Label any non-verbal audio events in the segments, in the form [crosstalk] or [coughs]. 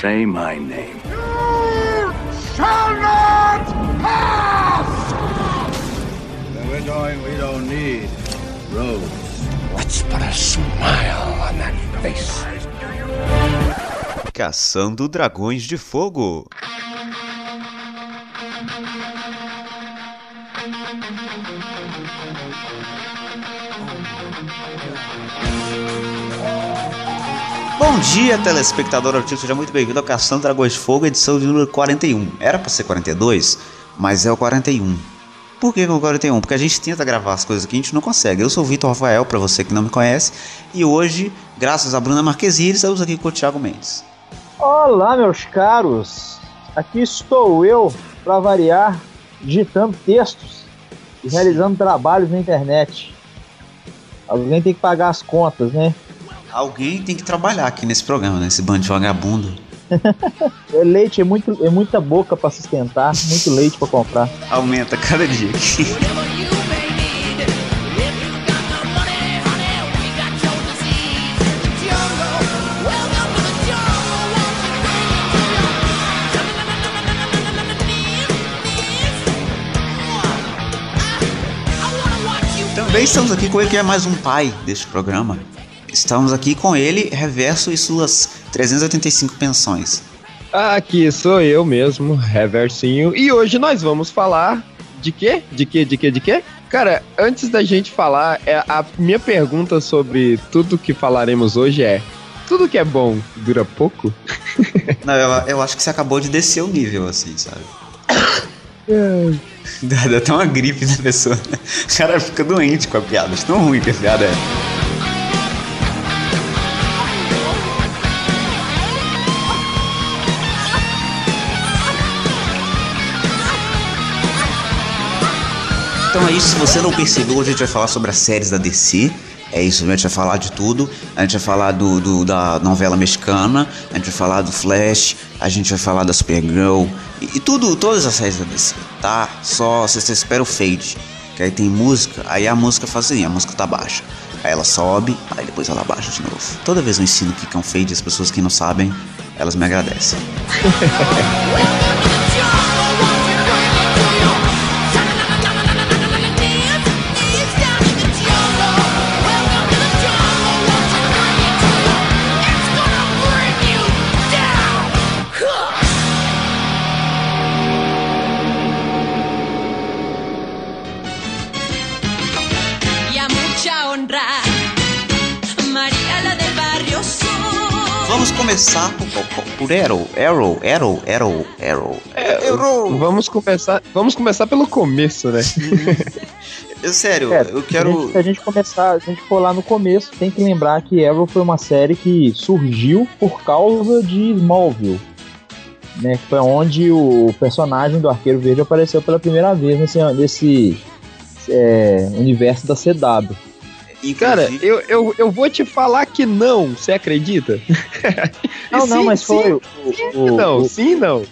Say my name. You shall not pass! Where we're going, we don't need roads. Let's put a smile on that face. Caçando Dragões de Fogo. Bom dia, telespectador seja muito bem-vindo ao Caçando Dragões de Fogo, edição de número 41. Era para ser 42, mas é o 41. Por que, que é o 41? Porque a gente tenta gravar as coisas que a gente não consegue. Eu sou o Vitor Rafael, para você que não me conhece, e hoje, graças a Bruna Marquezine, estamos aqui com o Thiago Mendes. Olá, meus caros. Aqui estou eu, para variar, digitando textos e realizando trabalhos na internet. Alguém tem que pagar as contas, né? Alguém tem que trabalhar aqui nesse programa, nesse bando de vagabundo. [laughs] É leite, é, muito, é muita boca para sustentar, muito leite para comprar. Aumenta cada dia aqui. Também estamos aqui com ele que é mais um pai deste programa. Estamos aqui com ele, Reverso e suas 385 pensões. Aqui sou eu mesmo, Reversinho, e hoje nós vamos falar de quê? De quê? De quê? De quê? Cara, antes da gente falar, é, a minha pergunta sobre tudo que falaremos hoje é: tudo que é bom dura pouco? [laughs] Não, eu, eu acho que você acabou de descer o nível, assim, sabe? Dá, dá até uma gripe na pessoa. O cara fica doente com a piada, de tão ruim que a piada é. Então é isso, se você não percebeu, hoje a gente vai falar sobre as séries da DC. É isso, a gente vai falar de tudo. A gente vai falar do, do, da novela mexicana, a gente vai falar do Flash, a gente vai falar da Supergirl e, e tudo, todas as séries da DC, tá? Só você espera o fade, que aí tem música, aí a música faz assim, a música tá baixa. Aí ela sobe, aí depois ela baixa de novo. Toda vez eu ensino o que é um fade, as pessoas que não sabem, elas me agradecem. [laughs] começar por, por, Arrow, Arrow, Arrow, Arrow, Arrow. Arrow. Vamos começar, vamos começar pelo começo, né? [laughs] Eu, sério, É, eu quero. Se a gente começar, se a gente for lá no começo, tem que lembrar que Arrow foi uma série que surgiu por causa de Smallville. Né, que foi onde o personagem do Arqueiro Verde apareceu pela primeira vez nesse, nesse é, universo da CW. Cara, Inclusive- eu, eu, eu vou te falar que não, você acredita? [laughs] Não, não, Sim, mas foi. sim, o- sim, o- não, o- sim, não.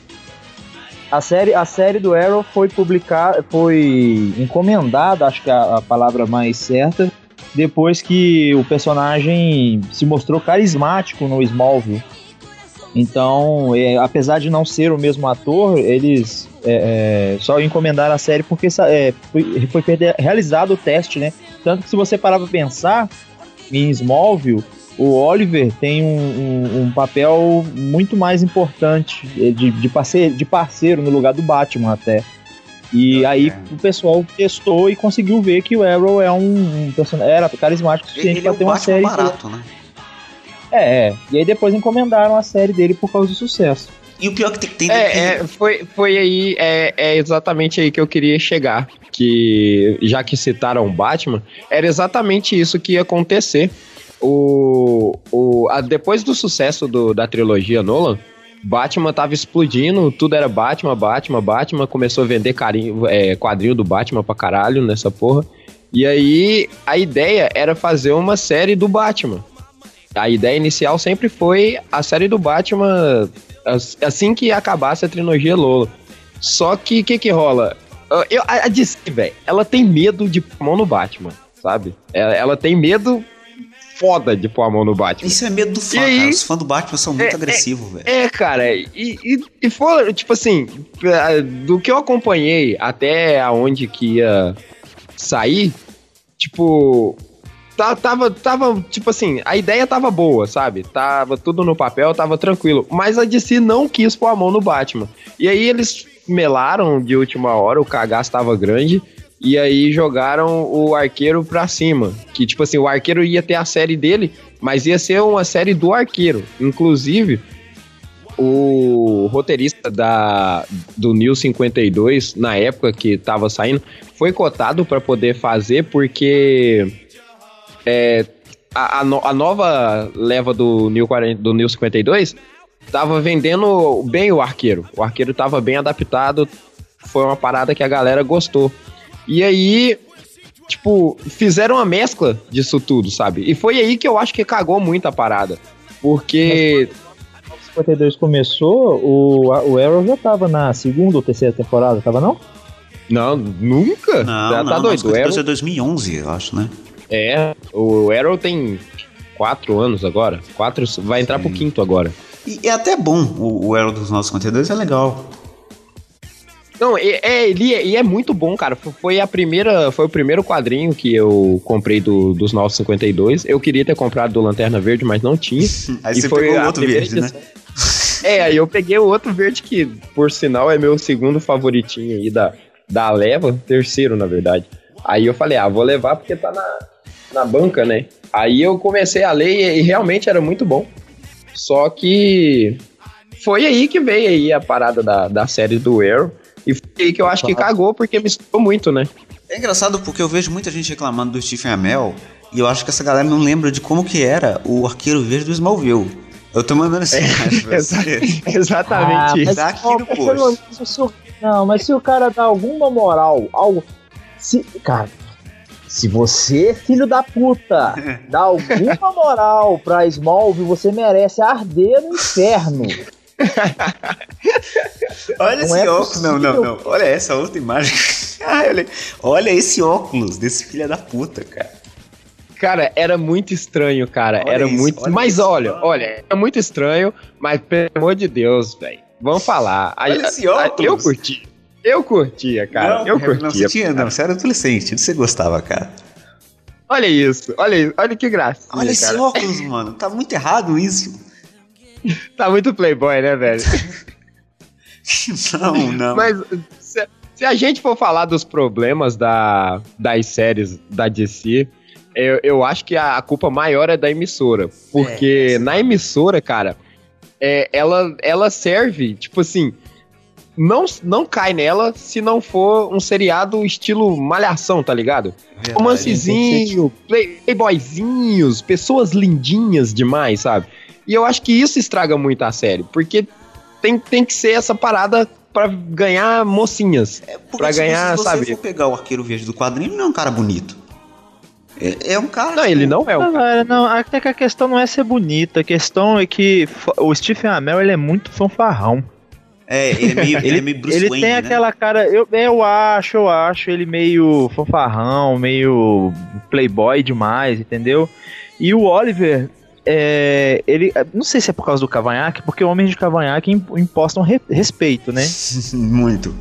A série, a série do Arrow foi publicada, foi encomendada, acho que é a, a palavra mais certa, depois que o personagem se mostrou carismático no Smallville. Então, é, apesar de não ser o mesmo ator, eles é, é, só encomendaram a série porque é, foi, foi realizado o teste, né? Tanto que se você parar pra pensar em Smallville, o Oliver tem um, um- um papel muito mais importante eh, de, de, parceiro, de parceiro no lugar do Batman até. E aí o pessoal testou e conseguiu ver que o Arrow é um, um personagem. Era carismático o suficiente Ele é ter uma Batman série. barato, né? É, é. E aí depois encomendaram a série dele por causa do sucesso. E o pior que tem, tem É, é, foi, foi aí, é, é exatamente aí que eu queria chegar. Que já que citaram o Batman, era exatamente isso que ia acontecer. O, o, a- depois do sucesso do- da trilogia Nolan, Batman tava explodindo, tudo era Batman, Batman, Batman, começou a vender carinho, é, quadrinho do Batman pra caralho nessa porra. E aí a ideia era fazer uma série do Batman. A ideia inicial sempre foi a série do Batman assim que acabasse a trilogia Lola. Só que o que que rola? Eu- Eu, a DC, velho, ela tem medo de pôr a mão no Batman, sabe? Ela, ela tem medo foda de pôr a mão no Batman. Isso é medo do fã, E aí? cara. Os fãs do Batman são muito É, agressivos, velho. É, cara, e, e, e foi, tipo assim, eh, do que eu acompanhei até aonde que ia sair, tipo, tava, tava, tipo assim, a ideia tava boa, sabe? Tava tudo no papel, tava tranquilo. Mas a DC não quis pôr a mão no Batman. E aí eles melaram de última hora, o cagaço tava grande. E aí jogaram o arqueiro pra cima. Que, tipo assim, o arqueiro ia ter a série dele, mas ia ser uma série do arqueiro. Inclusive, o roteirista da, do New 52, na época que tava saindo, foi cotado para poder fazer, porque é, a, a no- a nova leva do New, 40, do New 52 tava vendendo bem o arqueiro. O arqueiro tava bem adaptado, foi uma parada que a galera gostou. E aí, tipo, fizeram uma mescla disso tudo, sabe? E foi aí que eu acho que cagou muito a parada. Porque 52 começou, o, o Arrow já tava na segunda ou terceira temporada, tava não? Não, nunca. Não, Já não, tá não, doido. O 52 Arrow, é 2011, eu acho, né? É, o Arrow tem quatro anos agora. Quatro, vai entrar Sim. pro quinto agora. E é até bom, o, o Arrow dos 952 é legal. Não, é, é, ele é, e é muito bom, cara. Foi a primeira, foi o primeiro quadrinho que eu comprei do, dos 952. Eu queria ter comprado do Lanterna Verde, mas não tinha. [laughs] Aí E você foi pegou o outro verde, né? É, aí eu peguei o outro verde que, por sinal, é meu segundo favoritinho aí da, da leva, terceiro, na verdade. Aí eu falei, ah, vou levar porque tá na, na banca, né? Aí eu comecei a ler e, e realmente era muito bom. Só que foi aí que veio aí a parada da, da série do Arrow. E foi aí que eu acho que cagou, porque misturou muito, né? É engraçado porque eu vejo muita gente reclamando do Stephen Amell e eu acho que essa galera não lembra de como que era o Arqueiro Verde do Smallville. Eu tô mandando imagem pra [laughs] você. Exatamente Ah, Tá aqui Ó, no mas post. Não, mas se o cara dá alguma moral, algo. Se, cara, se você, filho da puta, dá alguma [laughs] moral pra Smallville, você merece arder no inferno. Olha Não esse é óculos. Não, não, não. Olha essa outra imagem. Ai, [laughs] olha, olha esse óculos desse filho da puta, cara. Cara, era muito estranho, cara. Olha era isso, muito. olha mas isso, olha, mano. olha, é muito estranho, mas pelo amor de Deus, velho. Vamos falar. A- Olha esse a- óculos. Eu curti. Eu curtia, cara. não, eu Não, curtia. você, tinha, não, você era adolescente, você gostava, cara. Olha isso, olha isso, olha que gracinha. Olha esse cara. óculos, mano. Tá muito errado isso. [laughs] Tá muito playboy, né, velho? [laughs] Não, não. Mas se, se a gente for falar dos problemas da, das séries da DC, eu, eu acho que a, a culpa maior é da emissora. Porque É, na emissora, cara, é, ela, ela serve, tipo assim. Não, não cai nela se não for um seriado estilo malhação, tá ligado? Verdade. Romancezinho, play- playboyzinhos, pessoas lindinhas demais, sabe? E eu acho que isso estraga muito a série, porque tem, tem que ser essa parada pra ganhar mocinhas. É pra se ganhar, se você sabe? for pegar o Arqueiro Verde do quadrinho, ele não é um cara bonito. É, é um cara. Não, ele não é Não, o velho, não, até que a questão não é ser bonita, a questão é que o Stephen Amell ele é muito fanfarrão. É, ele é meio, ele, é meio Bruce ele Wayne, tem né? aquela cara, eu, eu acho, eu acho ele meio fanfarrão, meio playboy demais, entendeu? E o Oliver, é, ele, não sei se é por causa do cavanhaque, porque homens de cavanhaque im- impostam re- respeito, né? [laughs] Muito.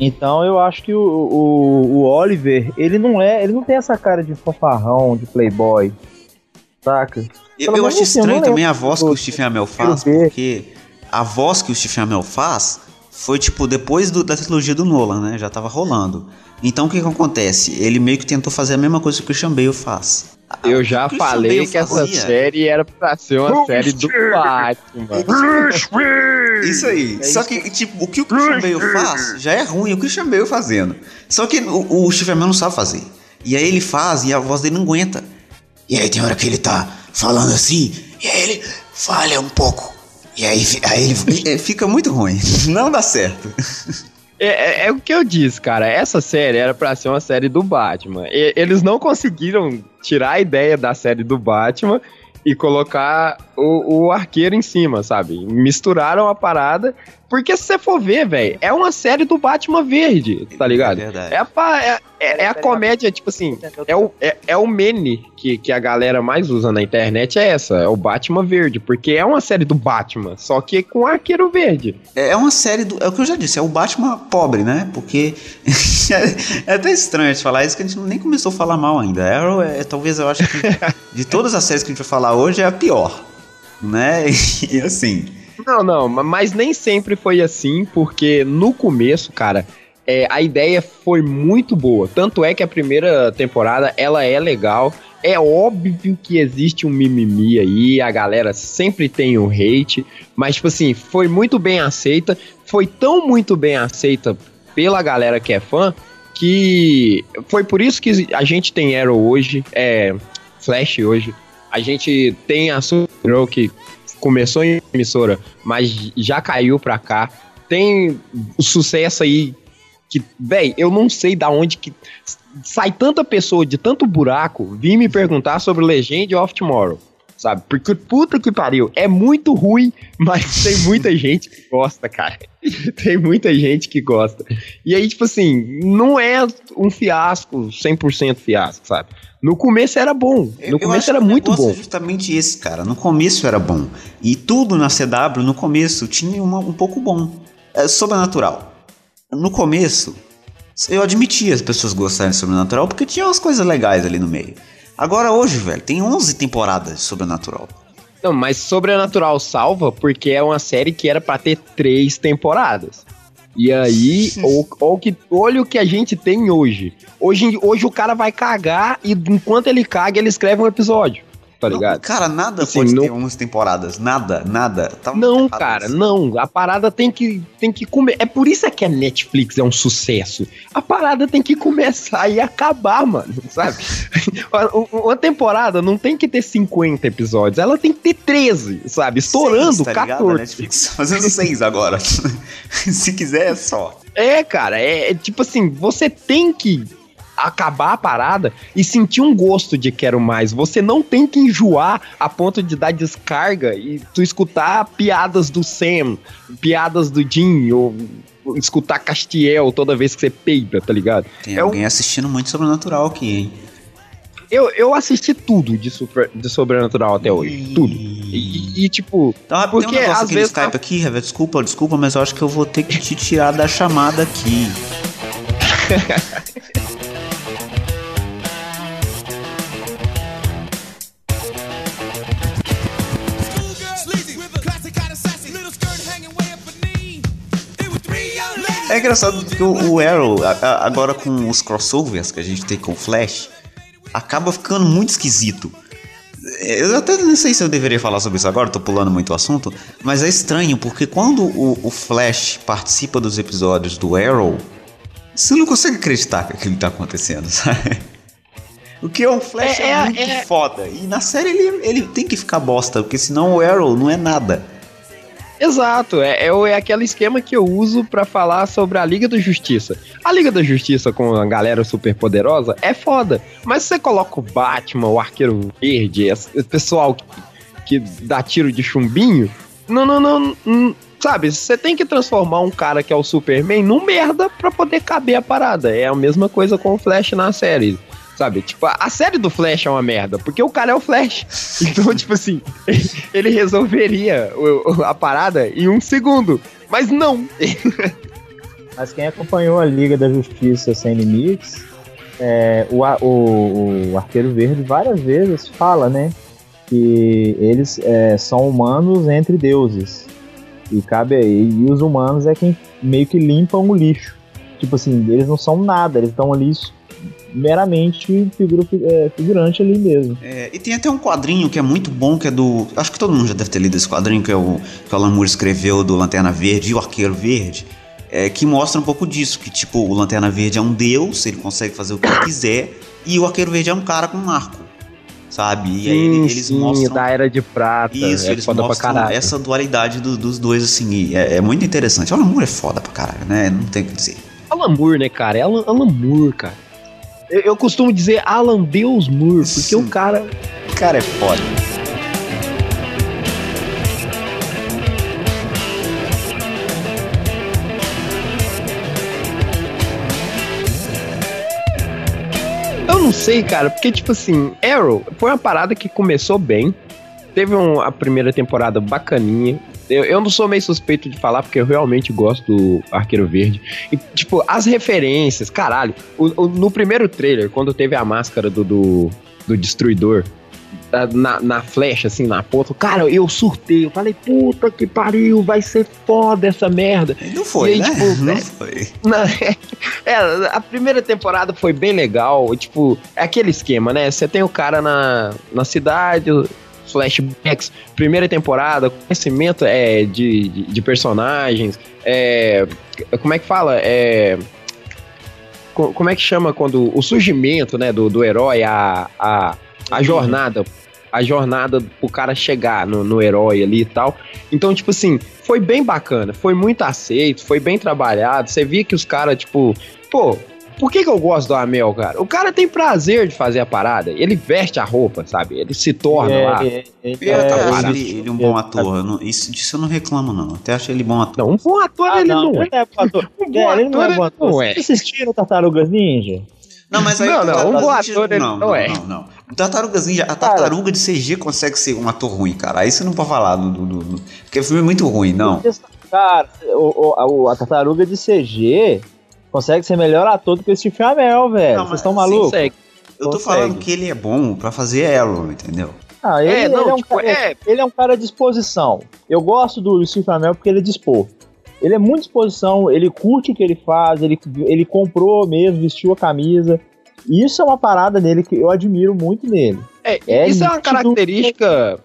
Então eu acho que o, o, o Oliver, ele não é, ele não tem essa cara de fanfarrão, de playboy, saca? Eu, eu acho assim, estranho também a voz que o Stephen Amell faz, ver. porque a voz que o Stephen Amell faz foi tipo depois do- da trilogia do Nolan, né? Já tava rolando. Então o que que acontece? Ele meio que tentou fazer a mesma coisa que o Christian Bale faz. Eu já falei Bale que essa fazia- série era pra ser uma série do Batman. Isso aí. Só que, tipo, o que o Christian Bale faz já é ruim, o Christian Bale fazendo. Só que o, o Stephen Amell não sabe fazer. E aí ele faz e a voz dele não aguenta. E aí tem hora que ele tá falando assim, e aí ele falha um pouco. E aí, aí ele [laughs] é, fica muito ruim. Não dá certo. É, é- é o que eu disse, cara. Essa série era pra ser uma série do Batman. E- eles não conseguiram tirar a ideia da série do Batman e colocar o, o arqueiro em cima, sabe? Misturaram a parada Porque se você for ver, velho, é uma série do Batman Verde, tá ligado? É verdade. É a, pa- é, é- é a comédia, tipo assim, é o, é, é o meme que, que a galera mais usa na internet, é essa, é o Batman Verde, porque é uma série do Batman, só que com arqueiro verde. É é uma série do. É o que eu já disse, é o Batman pobre, né? Porque. [laughs] é, é até estranho de falar isso que a gente nem começou a falar mal ainda. Arrow é, talvez eu acho que de todas as séries que a gente vai falar hoje é a pior. Né? [laughs] E assim. Não, não, ma- mas nem sempre foi assim, porque no começo, cara, é, a ideia foi muito boa. Tanto é que a primeira temporada, ela é legal. É óbvio que existe um mimimi aí, a galera sempre tem o hate, mas, tipo assim, foi muito bem aceita. Foi tão muito bem aceita pela galera que é fã, que foi por isso que a gente tem Arrow hoje, é, Flash hoje. A gente tem a Supergirl que começou em emissora, mas já caiu pra cá. Tem sucesso aí que, véi, eu não sei da onde que sai tanta pessoa de tanto buraco vir me perguntar sobre Legend of Tomorrow, sabe? Porque puta que pariu, é muito ruim, mas [laughs] tem muita gente que gosta, cara. [laughs] tem muita gente que gosta. E aí, tipo assim, não é um fiasco, 100% fiasco, sabe? No começo era bom, no eu começo era muito bom. É justamente esse, cara. No começo era bom. E tudo na CW, no começo, tinha uma- um pouco bom. É sobrenatural. No começo, eu admitia as pessoas gostarem de sobrenatural porque tinha umas coisas legais ali no meio. Agora hoje, velho, tem 11 temporadas de sobrenatural. Não, mas Sobrenatural salva porque é uma série que era pra ter três temporadas. E aí, [laughs] o, o que, olha o que a gente tem hoje. hoje. Hoje o cara vai cagar e enquanto ele caga, ele escreve um episódio. Tá Não, ligado? cara, nada Assim, pode não- ter 11 temporadas. Nada, nada. Tá Não, cara, isso. não. A parada tem que, tem que comer. É por isso é que a Netflix é um sucesso. A parada tem que começar e acabar, mano, sabe? [laughs] Uma- temporada não tem que ter 50 episódios, ela tem que ter 13, sabe? Estourando Seis, tá ligado? A 14. Netflix tá fazendo 6 agora. [laughs] Se quiser, é só. É, cara, é, é tipo assim, você tem que acabar a parada e sentir um gosto de quero mais. Você não tem que enjoar a ponto de dar descarga e tu escutar piadas do Sam, piadas do Jim, ou escutar Castiel toda vez que você peida, tá ligado? Tem É um- alguém assistindo muito sobrenatural aqui, hein? Eu, eu assisti tudo de, super, de Sobrenatural até hoje. Tudo. E, e, tipo, Tá, Porque, tem um negócio às vezes, Skype tá- aqui, Revé, desculpa, desculpa, mas eu acho que eu vou ter que te tirar da chamada aqui. [laughs] É engraçado porque o, o Arrow, a- a- agora com os crossovers que a gente tem com o Flash, acaba ficando muito esquisito. Eu até não sei se eu deveria falar sobre isso agora, tô pulando muito o assunto, mas é estranho porque quando o, o Flash participa dos episódios do Arrow, você não consegue acreditar que aquilo tá acontecendo, [laughs] sabe? O que é o Flash é, É, é, muito é. foda. E na série ele, ele tem que ficar bosta, porque senão o Arrow não é nada. Exato, é, é, o- é aquele esquema que eu uso pra falar sobre a Liga da Justiça. A Liga da Justiça com a galera super poderosa é foda, mas você coloca o Batman, o Arqueiro Verde, esse pessoal que, que dá tiro de chumbinho, não, não, não, não, sabe? Você tem que transformar um cara que é o Superman num merda pra poder caber a parada. É a mesma coisa com o Flash na série. Sabe, tipo, a série do Flash é uma merda, porque o cara é o Flash. [laughs] Então, tipo assim, [laughs] ele resolveria a parada em um segundo. Mas não. [laughs] Mas quem acompanhou a Liga da Justiça Sem Limites, é, o, o, o Arqueiro Verde várias vezes fala, né? Que eles é, são humanos entre deuses. E cabe e os humanos é quem meio que limpam o lixo. Tipo assim, eles não são nada, eles estão ali meramente figura, é, figurante ali mesmo. É, e tem até um quadrinho que é muito bom, que é do. Acho que todo mundo já deve ter lido esse quadrinho, que é o que o Alan Moore escreveu do Lanterna Verde e o Arqueiro Verde. é, que mostra um pouco disso, que tipo, o Lanterna Verde é um deus, ele consegue fazer o que ele quiser, e o Arqueiro Verde é um cara com um arco. Sabe? E aí ele- eles mostram. da Era de Prata. Isso, é eles mostram essa dualidade do- dos dois, assim, e é, é muito interessante. O Alan Moore é foda pra caralho, né? Não tem o que dizer. Alan Moore, né, cara? É Alan, Alan Moore, cara. Eu, eu costumo dizer Alan Deus Moore, porque o cara. O cara é foda. Eu não sei, cara, porque, tipo assim, Arrow foi uma parada que começou bem, Teve um, a primeira temporada bacaninha. Eu, eu não sou meio suspeito de falar, porque eu realmente gosto do Arqueiro Verde. E, tipo, as referências, caralho. O- o- no primeiro trailer, quando teve a máscara do, do, do Destruidor na, na flecha, assim, na ponta, cara, eu surtei. Eu falei, puta que pariu, vai ser foda essa merda. Não foi, aí, né? tipo, não [laughs] é- foi. Na- é, a primeira temporada foi bem legal. Tipo, é aquele esquema, né? Você tem o cara na, na cidade, flashbacks, primeira temporada, conhecimento é, de, de, de personagens. É, como é que fala? É, co- como é que chama quando. O surgimento né, do, do herói, a, a, a jornada. A jornada pro cara chegar no, no herói ali e tal. Então, tipo assim, foi bem bacana, foi muito aceito, foi bem trabalhado. Você via que os caras, tipo, pô, por que, que eu gosto do Amel, cara? O cara tem prazer de fazer a parada. Ele veste a roupa, sabe? Ele se torna lá. É, é, é, é, para. ele, ele um bom ator. não- isso, disso eu não reclamo, não. Até acho ele bom ator. Não, um bom ator Ah, ele não, não, é. ele não é bom ator. [laughs] Um bom É, ele não é ator bom ator. não é. Vocês assistiram Tartarugas Ninja? Não, mas aí. Não, não, um bom ator ele não, não é. Não, não. O Tartarugas Ninja, a tartaruga de CG consegue ser um ator ruim, cara. Aí você não pode falar do. do, porque o filme é muito ruim, não. Cara, o, o- a, o- a tartaruga de CG consegue ser melhor ator do que o Steve Amell, velho. Não, Vocês mas estão malucos? Consegue. Eu tô consegue. falando que ele é bom pra fazer Arrow, entendeu? Ah, ele, É, não, ele é um tipo, cara, é- ele é um cara de disposição. Eu gosto do Steve Amell porque ele é dispor. Ele é muito disposição, ele curte o que ele faz, ele, ele comprou mesmo, vestiu a camisa. E isso é uma parada nele que eu admiro muito nele. É, É isso é uma característica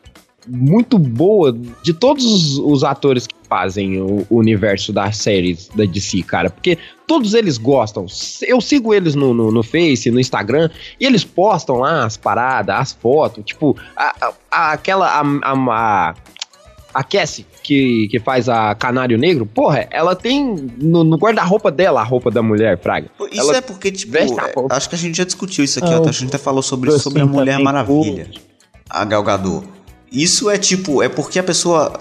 muito boa de todos os, atores que fazem o, universo das séries da DC, cara. Porque todos eles gostam. Eu sigo eles no, no, no Face, no Instagram, e eles postam lá as paradas, as fotos. Tipo, a, a- aquela. A, a, a, a Cassie, que, que faz a Canário Negro, porra, ela tem no, no guarda-roupa dela a roupa da mulher, Fraga. Isso Ela é porque, tipo, acho que a gente já discutiu isso aqui, Ah, ó, o- a gente até falou sobre, sobre a Mulher Maravilha, a Gal Gadot. Isso é tipo, é porque a pessoa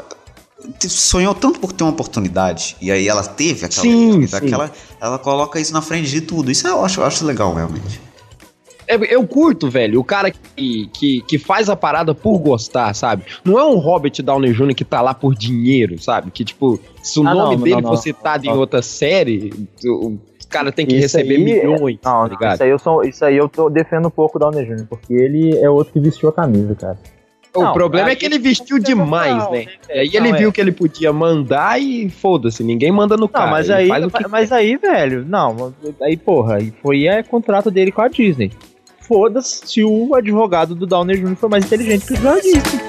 sonhou tanto por ter uma oportunidade, e aí ela teve aquela Sim, oportunidade, sim. ela, ela coloca isso na frente de tudo. Isso eu acho, eu acho legal, realmente. É, Eu curto, velho, o cara que, que, que faz a parada por gostar, sabe? Não é um Robert Downey Jr. que tá lá por dinheiro, sabe? Que, tipo, se o Ah, nome não, dele não, não. for citado em outra série, o cara tem que Isso receber aí- milhões, Não, tá não, ligado? isso aí eu sou, isso aí eu tô defendendo um pouco o Downey Jr., porque ele é outro que vestiu a camisa, cara. O Não, problema é que ele vestiu demais, Não, né? E aí ele não, viu é. que ele podia mandar e foda-se, ninguém manda no Não, cara. mas aí, faz o que mas aí, velho, não, aí, porra, aí foi é contrato dele com a Disney. Foda-se se o advogado do Downey Jr. foi mais inteligente que o da Disney.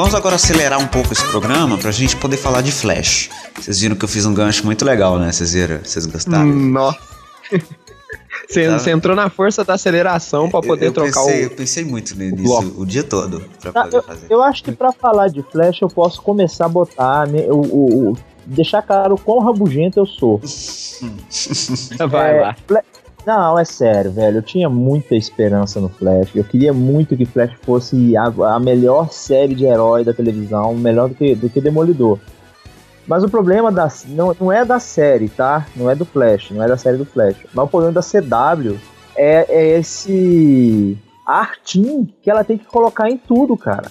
Vamos agora acelerar um pouco esse programa pra gente poder falar de Flash. Vocês viram que eu fiz um gancho muito legal, né? Vocês viram? Vocês gostaram? Nossa. [laughs] Você, Tá. entrou na força da aceleração pra poder eu, eu trocar pensei, o. eu pensei muito nisso bloco. o dia todo pra Ah, poder eu, fazer. eu acho que pra falar de Flash eu posso começar a botar, né, o, o- o- deixar claro o quão rabugento eu sou. [laughs] Vai É, lá. Não, é sério, velho. Eu tinha muita esperança no Flash. Eu queria muito que Flash fosse a, a melhor série de herói da televisão, melhor do que, do que Demolidor. Mas o problema da, não, não é da série, tá? Não é do Flash, não é da série do Flash. Mas o problema da CW é, é esse artim que ela tem que colocar em tudo, cara.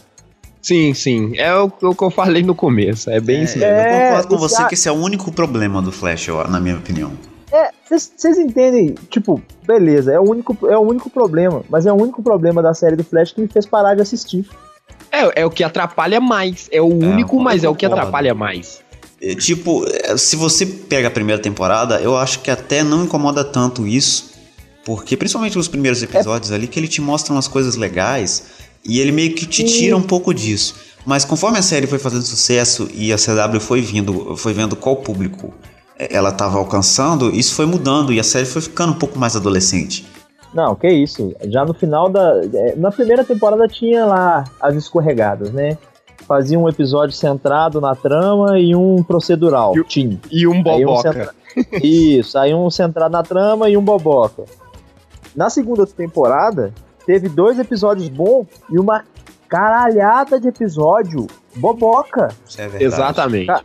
Sim, sim. É o, o que eu falei no começo. É bem É, isso mesmo. eu É, concordo com esse você a- que esse é o único problema do Flash, na minha opinião. É, vocês entendem? Tipo, beleza, é o, único, é o único problema. Mas é o único problema da série do Flash que me fez parar de assistir. É, é o que atrapalha mais. É o único, eu mas é o que atrapalha mais. É, Tipo, é, se você pega a primeira temporada, eu acho que até não incomoda tanto isso, porque principalmente os primeiros episódios ali, que ele te mostra umas coisas legais e ele meio que te tira um pouco disso. Mas conforme a série foi fazendo sucesso e a CW foi vindo, foi vendo qual público é, ela estava alcançando, isso foi mudando e a série foi ficando um pouco mais adolescente. Não, que isso. Já no final da. é, Na primeira temporada tinha lá as escorregadas, né? Fazia um episódio centrado na trama e um procedural. E Tinha. E um Aí um boboca. centra- [laughs] Isso, aí um centrado na trama e um boboca. Na segunda temporada, teve dois episódios bons e uma caralhada de episódio boboca. Isso é verdade. Exatamente. Tá.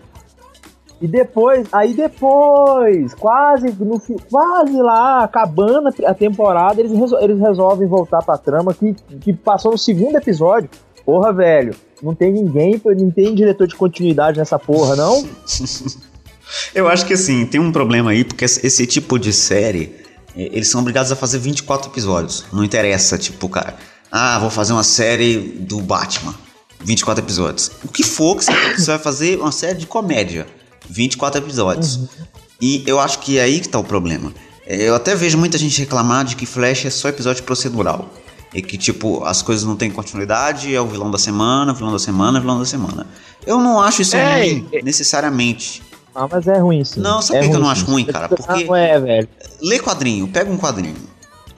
E depois, aí depois, quase no quase lá, acabando a- temporada, eles, resol- eles resolvem voltar pra trama que, que passou no segundo episódio. Porra, velho, não tem ninguém, não tem diretor de continuidade nessa porra, não? [laughs] Eu acho que assim, tem um problema aí, porque esse tipo de série, eh, eles são obrigados a fazer 24 episódios. Não interessa, tipo, cara, ah, vou fazer uma série do Batman, 24 episódios. O que for que você, [laughs] você vai fazer uma série de comédia, 24 episódios. E eu acho que é aí que tá o problema. Eh, Eu até vejo muita gente reclamar de que Flash é só episódio procedural. E que, tipo, as coisas não têm continuidade, é o vilão da semana, vilão da semana, vilão da semana. Eu não acho isso É, ruim, necessariamente. Ah, mas é ruim sim. Não, sabe é que eu não acho ruim, cara? Porque- Não é, velho. Lê quadrinho, pega um quadrinho.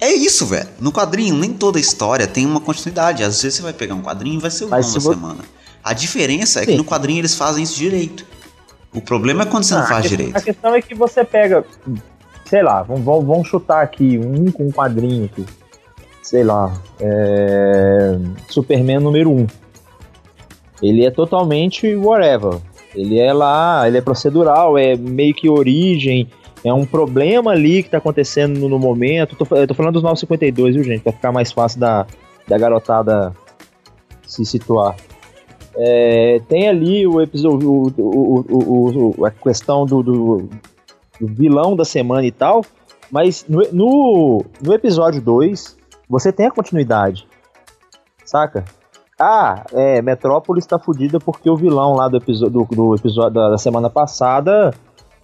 É isso, velho. No quadrinho, nem toda história tem uma continuidade. Às vezes você vai pegar um quadrinho e vai ser o vilão da semana. A diferença é que no quadrinho eles fazem isso direito. O problema é quando você não Ah, faz a que- direito. A questão é que você pega, sei lá, vamos, vamos, chutar aqui um com um quadrinho aqui. Sei lá, é... Superman número 1. Um. Ele é totalmente whatever. Ele é lá, ele é procedural, é meio que origem, é um problema ali que tá acontecendo no, no momento. Tô, eu tô falando dos 952, viu, gente? Pra ficar mais fácil da, da garotada se situar. É, tem ali o episódio, o, o, o, a questão do, do, do vilão da semana e tal, mas no, no, no episódio 2, você tem a continuidade, saca? Ah, é, Metrópolis tá fudida porque o vilão lá do episódio, do, do episódio da, da semana passada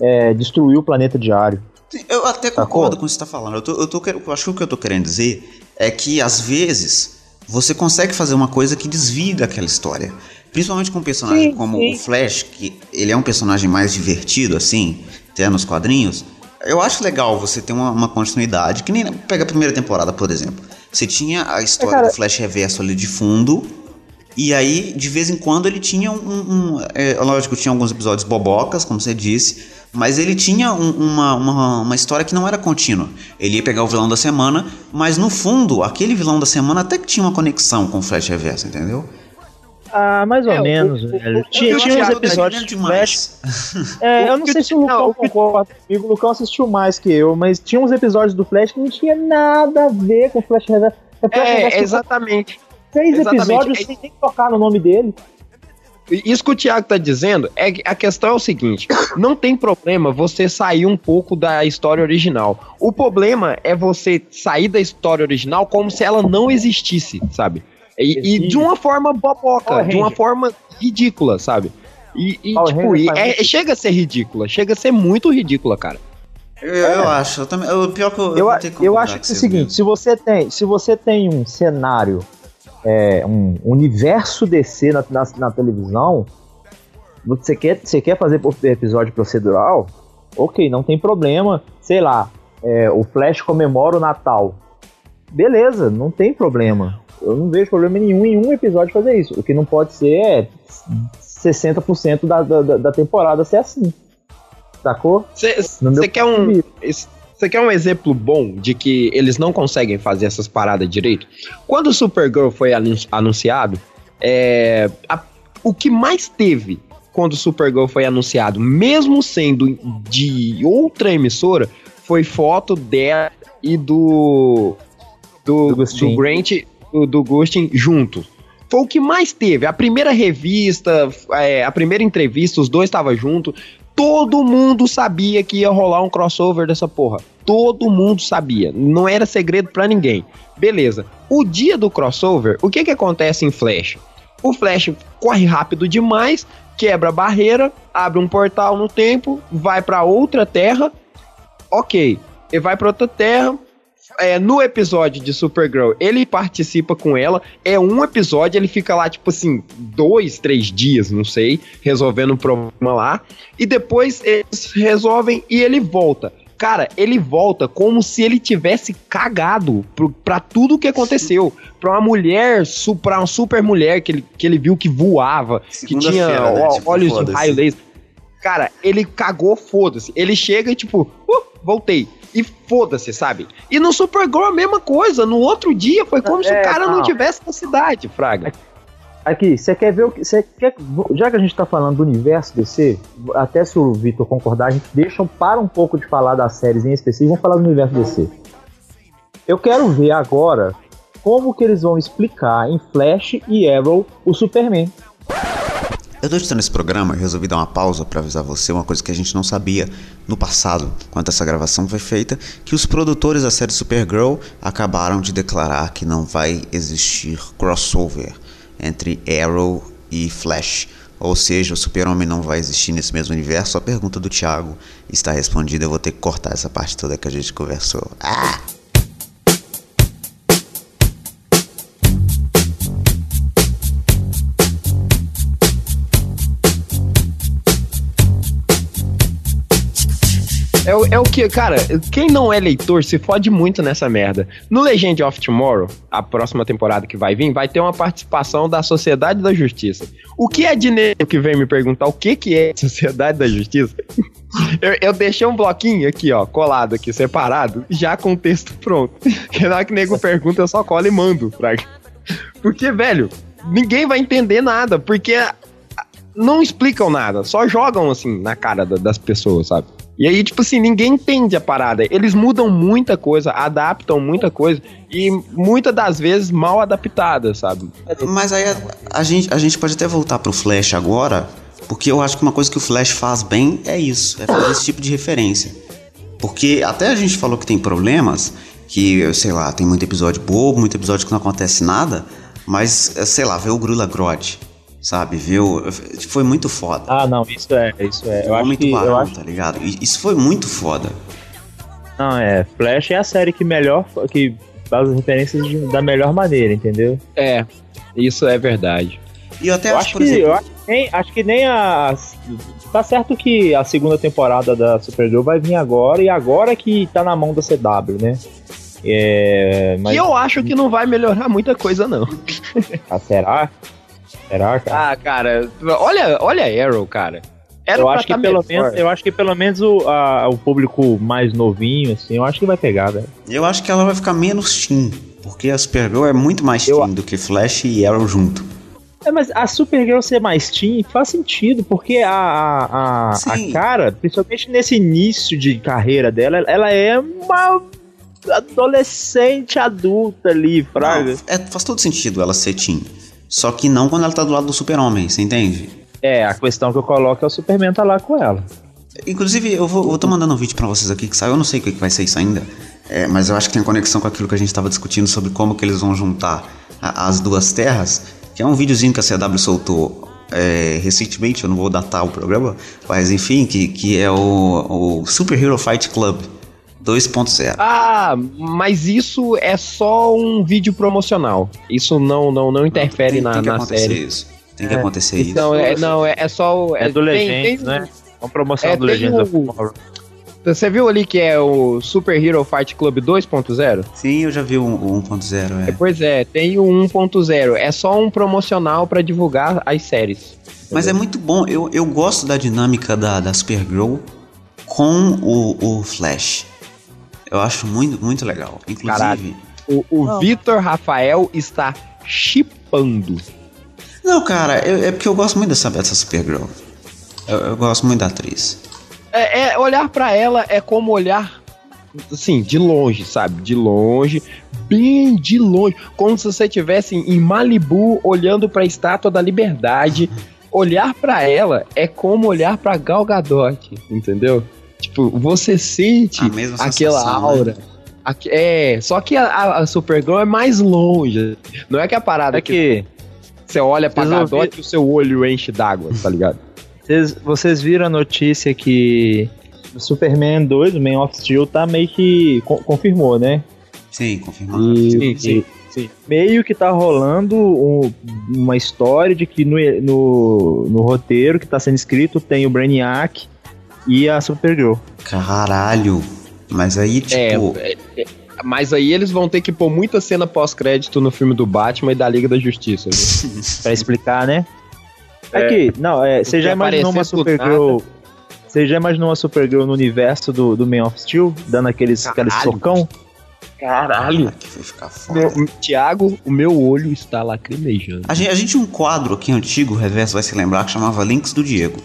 é, destruiu o planeta diário. Eu até concordo com o que você tá falando. Eu, tô, eu, tô, eu acho que o que eu tô querendo dizer é que, às vezes, você consegue fazer uma coisa que desvia daquela história. Principalmente com um personagem Sim, como sim. o Flash, que ele é um personagem mais divertido, assim, até nos quadrinhos. Eu acho legal você ter uma, uma continuidade, que nem pega a primeira temporada, por exemplo. Você tinha a história cara- do Flash Reverso ali de fundo, e aí, de vez em quando, ele tinha um. um- é, lógico, tinha alguns episódios bobocas, como você disse, mas ele tinha um- uma, uma, uma história que não era contínua. Ele ia pegar o vilão da semana, mas no fundo, aquele vilão da semana até que tinha uma conexão com o Flash Reverso, entendeu? Ah, mais ou É, o- menos, o- velho. o- tinha, o tinha uns episódios é de Flash demais. [laughs] É, eu O não sei o- se o Lucão não, o concorda comigo, o Lucão assistiu mais que eu, mas tinha uns episódios do Flash que não tinha nada a ver com o Flash Reverso. O Flash Reverso É, exatamente. Três exatamente. episódios É- sem nem tocar no nome dele. Isso que o Thiago tá dizendo é que a questão é o seguinte: não tem problema você sair um pouco da história original. O problema é você sair da história original como se ela não existisse, sabe? E, e de uma forma boboca, Power de uma Ranger. forma ridícula, sabe? E, e, Power tipo, Ranger e faz é- muito- chega a ser ridícula, chega a ser muito ridícula, cara. Eu, eu acho. Eu também, o pior que eu, Eu, vou ter que eu acho que é o seguinte, se você tem, se você tem um cenário, é, um universo DC na, na, na televisão, você quer, você quer fazer por episódio procedural? Ok, não tem problema. Sei lá, é, o Flash comemora o Natal. Beleza, não tem problema. Eu não vejo problema nenhum em um episódio fazer isso. O que não pode ser é 60% da, da, da- da temporada ser assim. Sacou? Você quer um. Você quer um exemplo bom de que eles não conseguem fazer essas paradas direito? Quando o Supergirl foi anun- anunciado, é, a- o que mais teve quando o Supergirl foi anunciado, mesmo sendo de outra emissora, foi foto dela e do do, Do do Grant do, do Gustin juntos. Foi o que mais teve. A primeira revista, é, a primeira entrevista, os dois estavam juntos. Todo mundo sabia que ia rolar um crossover dessa porra. Todo mundo sabia. Não era segredo pra ninguém. Beleza. O dia do crossover, o que que acontece em Flash? O Flash corre rápido demais, quebra a barreira, abre um portal no tempo, vai pra outra terra. Ok. Ele vai pra outra terra, é, no episódio de Supergirl, ele participa com ela. É um episódio, ele fica lá, tipo assim, dois, três dias, não sei, resolvendo um problema lá. E depois eles resolvem e ele volta. Cara, ele volta como se ele tivesse cagado pro, pra tudo que aconteceu. Pra uma mulher, su, pra uma super mulher que ele, que ele viu que voava, que tinha né? ó, Tipo, olhos de raio laser. Cara, ele cagou, foda-se. Ele chega e tipo, uh, voltei. E foda-se, sabe? E no Supergirl a mesma coisa. No outro dia foi como se É, o cara não não. tivesse na cidade, Fraga. Aqui, você quer ver o que. Você quer, já que a gente tá falando do universo DC, até se o Vitor concordar, a gente deixa, para um pouco de falar das séries em específico e vamos falar do universo DC. Eu quero ver agora como que eles vão explicar em Flash e Arrow o Superman. Eu tô editando esse programa e resolvi dar uma pausa pra avisar você uma coisa que a gente não sabia no passado, quando essa gravação foi feita, que os produtores da série Supergirl acabaram de declarar que não vai existir crossover entre Arrow e Flash. Ou seja, o Super-Homem não vai existir nesse mesmo universo. A pergunta do Thiago está respondida. Eu vou ter que cortar essa parte toda que a gente conversou. Ah! É, o- é o que, cara, quem não é leitor se fode muito nessa merda. No Legend of Tomorrow, a próxima temporada que vai vir, vai ter uma participação da Sociedade da Justiça. O que é de nego que vem me perguntar o que, que é Sociedade da Justiça? [laughs] Eu, eu deixei um bloquinho aqui, ó, colado aqui, separado, já com o texto pronto. [laughs] Que na hora que o nego pergunta, eu só colo e mando, fraga. [laughs] Porque, velho, ninguém vai entender nada, porque não explicam nada, só jogam assim na cara da- das pessoas, sabe? E aí, tipo assim, ninguém entende a parada. Eles mudam muita coisa, adaptam muita coisa e muitas das vezes mal adaptadas, sabe? Mas aí a, a gente, a gente pode até voltar pro Flash agora, porque eu acho que uma coisa que o Flash faz bem é isso, é fazer esse tipo de referência. Porque até a gente falou que tem problemas, que, sei lá, tem muito episódio bobo, muito episódio que não acontece nada, mas, é, sei lá, ver o Grula Grodd, sabe? O... Foi muito foda. Ah, não, isso é, isso é. Eu acho Homem que. Eu Tubarão, acho, tá ligado? Isso foi muito foda. não, é. Flash é a série que melhor. que faz as referências de- da melhor maneira, entendeu? É, isso é verdade. E eu até Eu acho, acho por que, exemplo... eu acho que nem, acho que nem a. Tá certo que a segunda temporada da Supergirl vai vir agora, e agora que tá na mão da CW, né? É, mas E eu acho que não vai melhorar muita coisa, não. ah, será? Será, cara? Ah, cara, olha, olha Arrow, cara. Era eu acho que tá pelo melhor. menos, eu acho que pelo menos o, a- o público mais novinho, assim, eu acho que vai pegar, velho. Eu acho que ela vai ficar menos teen, porque a Supergirl é muito mais Eu- teen do que Flash e Arrow junto. É, mas a Supergirl ser mais teen faz sentido, porque a, a, a, a cara, principalmente nesse início de carreira dela, ela é uma adolescente adulta ali, fraga. Não, é, faz todo sentido ela ser teen. Só que não quando ela tá do lado do super-homem, você entende? É, a questão que eu coloco é o Superman tá lá com ela. Inclusive, eu vou, eu tô mandando um vídeo pra vocês aqui que saiu, eu não sei o que que vai ser isso ainda. é, mas eu acho que tem conexão com aquilo que a gente tava discutindo sobre como que eles vão juntar a- as duas terras. Que é um videozinho que a CW soltou é, recentemente, eu não vou datar o programa, mas enfim, que, que é o, o Super Hero Fight Club 2.0. Ah, mas isso é só um vídeo promocional. Isso não não, não interfere tem, na, tem que na acontecer série. isso. Tem que acontecer isso. Então, é, não, é, é só o. É do tem- Legends, tem- né? Uma promoção É, do Legends of o- Tomorrow. Você viu ali que é o Super Hero Fight Club 2.0? Sim, eu já vi o o 1.0, é. Pois é, tem o 1.0. É só um promocional pra divulgar as séries. Mas é muito bom, eu, eu gosto da dinâmica da, da Supergirl com o, o Flash. Eu acho muito, muito legal. Inclusive, Caralho. O, o Vitor Rafael está chipando. Não, cara, eu- é porque eu gosto muito dessa, dessa Supergirl. Eu, eu gosto muito da atriz. É, é, olhar pra ela é como olhar, assim, de longe, sabe? De longe, bem de longe. Como se você estivesse em Malibu olhando pra Estátua da Liberdade. [laughs] Olhar pra ela é como olhar pra Gal Gadot, entendeu? Tipo, você sente A mesma aquela sensação, né? aura. Aque- É, só que a, a- Supergirl é mais longe. Não é que a parada É que que você olha pra Gadot e o seu olho enche d'água, tá ligado? vocês, vocês viram a notícia que o Superman 2, o Man of Steel, tá meio que co- confirmou, né? Sim, confirmado. E, sim, e- meio que tá rolando um- uma história de que no, no, no roteiro que tá sendo escrito tem o Brainiac e a Supergirl. Caralho. Mas aí, tipo. É, é, é, mas aí eles vão ter que pôr muita cena pós-crédito no filme do Batman e da Liga da Justiça. viu? [laughs] Pra explicar, né? Aqui, não, é, você já imaginou uma Supergirl. Você já imaginou uma Supergirl no universo do, do Man of Steel, dando aqueles, aqueles Caralho. socão? Caralho. Que vai ficar foda. Meu, Tiago, o meu olho está lacrimejando. A gente, a gente tinha um quadro aqui antigo, o Reverso vai se lembrar, que chamava Links do Diego.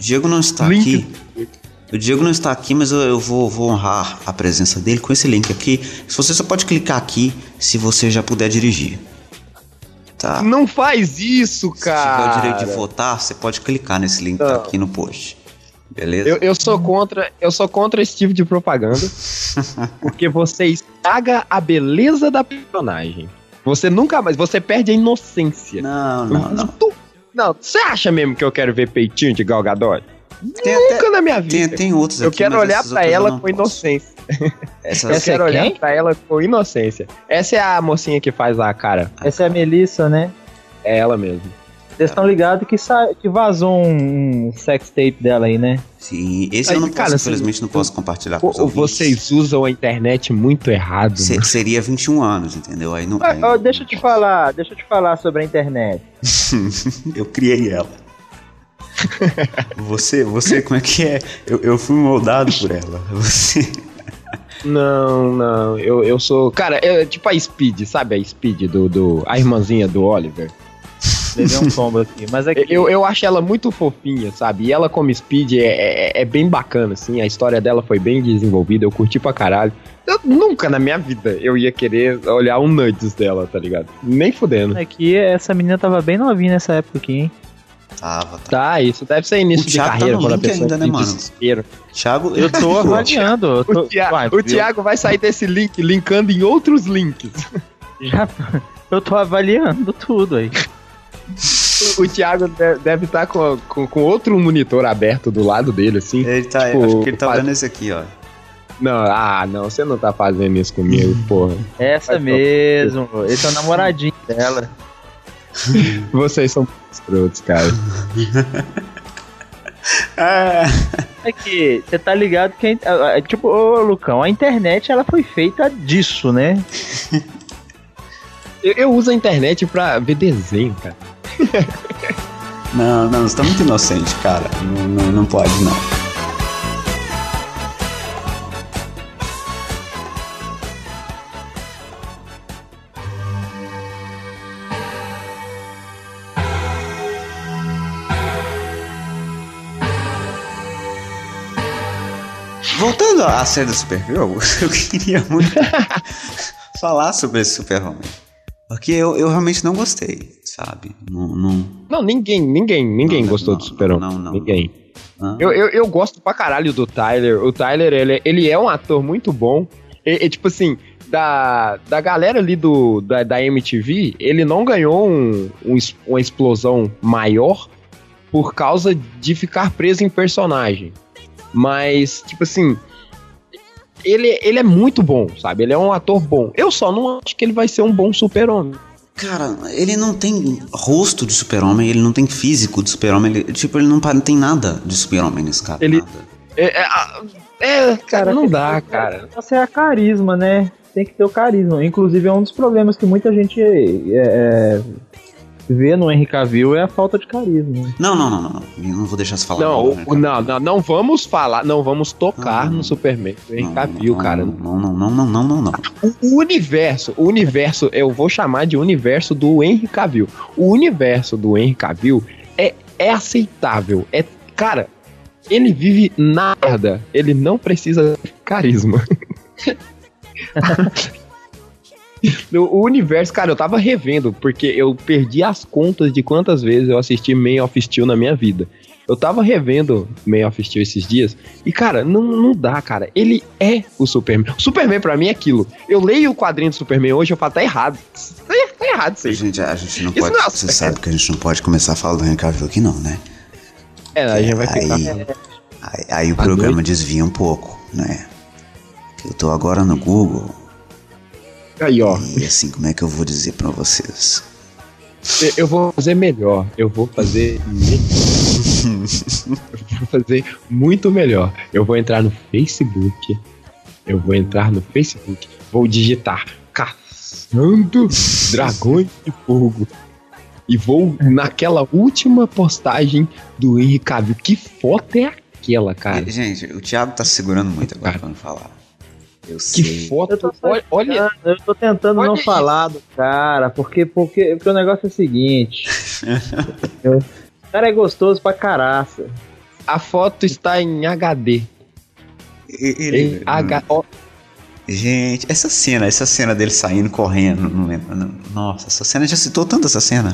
O Diego não está Link aqui. O Diego não está aqui, mas eu, eu vou, vou honrar a presença dele com esse link aqui. Se você só pode clicar aqui se você já puder dirigir. Tá? Não faz isso, Se tiver o cara. direito de votar, você pode clicar nesse link que tá aqui no post. Beleza? Eu, eu sou contra, eu sou contra esse tipo de propaganda, [laughs] porque você estraga a beleza da personagem. Você nunca mais, você perde a inocência. Não, não, não. Não, você acha mesmo que eu quero ver peitinho de Gal Gadot? Tem, Nunca até, na minha vida. tem, tem outros eu aqui, quero olhar eu ela com posso. inocência. Essas- [laughs] Eu Essa é quero olhar quem? pra ela com inocência. Essa é a mocinha que faz a cara. Essa é a Melissa, né? É ela mesmo. Vocês estão ligados que, que vazou um, sex tape dela aí, né? Sim, esse Aí, eu não posso, cara, infelizmente, não posso compartilhar com os ouvintes. Vocês usam a internet muito errado. Se- né? seria 21 anos, entendeu? Aí não. Ah, aí ó, não deixa eu te falar, deixa eu te falar sobre a internet. [laughs] eu criei ela. Você, você, como é que é? Eu, eu fui moldado por ela. Você. [laughs] Não, não. Eu, eu sou. Cara, é tipo a Speed, sabe? A Speed do. do a irmãzinha do Oliver. Levei um tombo aqui. Mas é que Eu, eu acho ela muito fofinha, sabe? E ela como Speed é, é, é bem bacana, assim. A história dela foi bem desenvolvida, eu curti pra caralho. Eu nunca na minha vida eu ia querer olhar um nudes dela, tá ligado? Nem fudendo. aqui essa menina tava bem novinha nessa época aqui, hein? Tava, tá. Tá, isso deve ser início O de Thiago tá carreira no quando a link pessoa ainda, né, mano? desespero. Thiago, Eu tô avaliando. Eu tô, O, Thia- Uai, o Thiago vai sair desse link linkando em outros links. [laughs] já- eu tô avaliando tudo aí. O Thiago de- deve estar com, com, com outro monitor aberto do lado dele, assim. Ele tá, Tipo, acho que ele tá faz- vendo esse aqui, ó. Não, ah, não, você não tá fazendo isso comigo, porra. Essa Vai, mesmo. Esse é o namoradinho dela. [laughs] Vocês são escrotos, cara. [laughs] Ah, É que você tá ligado que, tipo, ô Lucão, a internet ela foi feita disso, né? [laughs] Eu, eu uso a internet pra ver desenho, cara. [laughs] não, não, você tá muito inocente, cara. Não, não, não pode, não. Voltando à série do Supergirl, [laughs] eu queria muito [laughs] falar sobre esse Super-Homem. Porque eu, eu realmente não gostei, sabe? Não, não, Não, ninguém, ninguém, ninguém Não, gostou não, do Super-Homem. não, não, ninguém. Eu, eu, eu gosto pra caralho do Tyler. O Tyler, ele, ele é um ator muito bom. E, e, tipo assim, da, da galera ali do, da, da MTV, ele não ganhou um, um uma explosão maior por causa de ficar preso em personagem. Mas, tipo assim, ele, ele é muito bom, sabe? Ele é um ator bom. Eu só não acho que ele vai ser um bom super-homem. Cara, ele não tem rosto de super-homem, ele não tem físico de super-homem, ele- tipo, ele não, tem nada de super-homem nesse cara. Ele- nada. É, é, é, cara, não dá, cara. Você é carisma, né? Tem que ter o carisma. Inclusive, é um dos problemas que muita gente é, é, vê no Henry Cavill é a falta de carisma. Não, não, não, não, não. Eu não vou deixar você falar. Não, né, o- não, não, não vamos falar, não vamos tocar Não, não. no Superman do Henry Cavill, não, cara. Não, não, não, não, não, não, não. O, o universo, o universo, eu vou chamar de universo do Henry Cavill. O universo do Henry Cavill é, é aceitável. É, cara, ele vive na merda. Ele não precisa de carisma. [laughs] O universo, cara, eu tava revendo, porque eu perdi as contas de quantas vezes eu assisti Man of Steel na minha vida. Eu tava revendo Man of Steel esses dias, e cara, não, não dá, cara. Ele é o Superman. O Superman pra mim é aquilo. Eu leio o quadrinho do Superman hoje, eu falo, tá errado. Tá, tá errado isso aí. Gente, a gente não Isso pode. não é Você sabe que a gente não pode começar a falar do Henry Cavill aqui, não, né? É, a gente vai ficar. Aí, aí, aí o À programa noite? desvia um pouco, né? Eu tô agora no Google Aí, ó. e assim, como é que eu vou dizer pra vocês? Eu- vou fazer melhor. Eu vou fazer. [laughs] eu vou fazer muito melhor. Eu vou entrar no Facebook. Eu vou entrar no Facebook. Vou digitar Caçando Dragões de Fogo. E vou naquela última postagem do Henry Cavill. Que foto é aquela, cara. Gente, o Thiago tá segurando muito agora pra não falar. Eu Que sei. foto. Eu Olha, olha, Eu tô tentando Olha não isso. falar do cara, porque, porque, porque o negócio é o seguinte. [laughs] O cara é gostoso pra caraça. a foto está em HD. Ele- Em H... Gente, essa cena, essa cena dele saindo correndo, não lembro. não- Nossa, essa cena já citou tanto essa cena.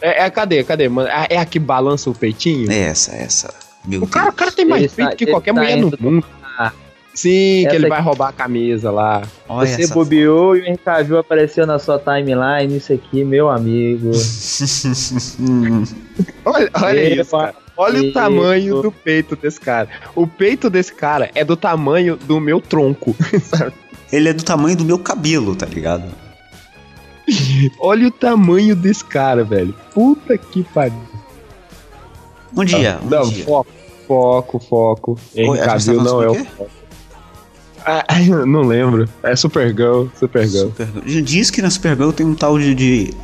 É, é, cadê, cadê, mano? É a que balança o peitinho? É essa, essa. Meu O cara, o Deus. cara tem mais Ele peito tá- que qualquer tá mulher no mundo. Ah. Sim, que Essa ele aqui- vai roubar a camisa lá. Olha Você bobeou e o Henry apareceu na sua timeline, isso aqui, meu amigo. [laughs] Olha, olha Epa, isso, cara. Olha o epa. tamanho do peito desse cara. O peito desse cara é do tamanho do meu tronco. sabe? [laughs] Ele é do tamanho do meu cabelo, tá ligado? [laughs] Olha o tamanho desse cara, velho. Puta que pariu. Um dia, um não, dia. foco, foco, foco. Henry tá Cavill não é o o foco. Ah, [laughs] não lembro. É Supergirl, Supergirl. Supergirl. Diz que na Supergirl tem um tal de, de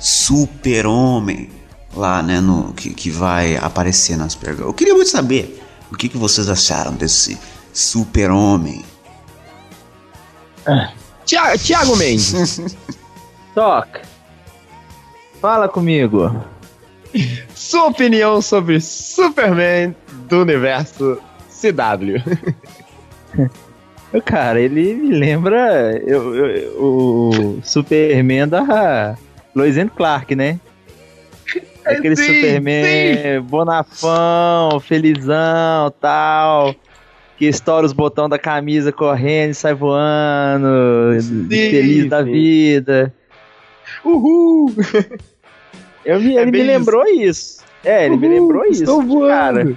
super-homem lá, né, no, que, que vai aparecer na Supergirl. Eu queria muito saber o que, que vocês acharam desse super-homem. Tiago, Tiago Mendes. [laughs] Toca. Fala comigo. Sua opinião sobre Superman do universo CW. [laughs] Cara, ele me lembra eu- eu- eu- o Superman da Lois Clark, né? Aquele Sim, Superman bonafão, felizão, tal. Que estoura os botões da camisa correndo e sai voando, feliz da sim. vida. Uhul! Eu me, É ele me bem lembrou isso. É, ele me lembrou isso. Estou voando. Cara,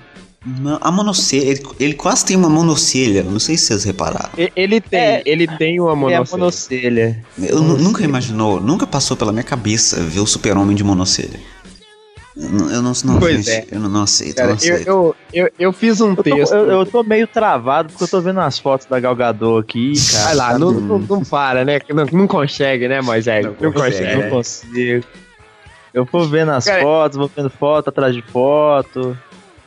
Não, A monocelha, ele, ele quase tem uma monocelha, não sei se vocês repararam. Ele tem, É. ele tem uma é a monocelha. monocelha. Eu nu- nunca imaginou, nunca passou pela minha cabeça ver o super-homem de monocelha. Eu não, eu não, Pois gente, é. eu não, não aceito, Cara, eu não eu, aceito. eu, eu, eu fiz um Eu tô, texto. eu, eu tô meio travado porque eu tô vendo as fotos da Galgador aqui, cara. Vai lá, Tá não, não, não para, né? Não, não consegue, né, Moisés? Não, Não consegue. consegue. não consigo. Eu vou vendo as Cara, fotos, vou vendo foto atrás de foto.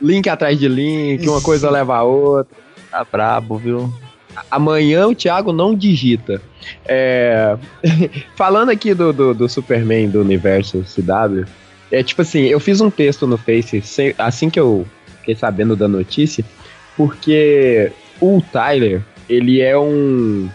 Link atrás de link, uma coisa leva a outra. Tá brabo, viu? Amanhã o Thiago não digita. É, [laughs] Falando aqui do, do, do Superman do universo CW, é tipo assim, eu fiz um texto no Face sem- assim que eu fiquei sabendo da notícia, porque o Tyler, ele é um.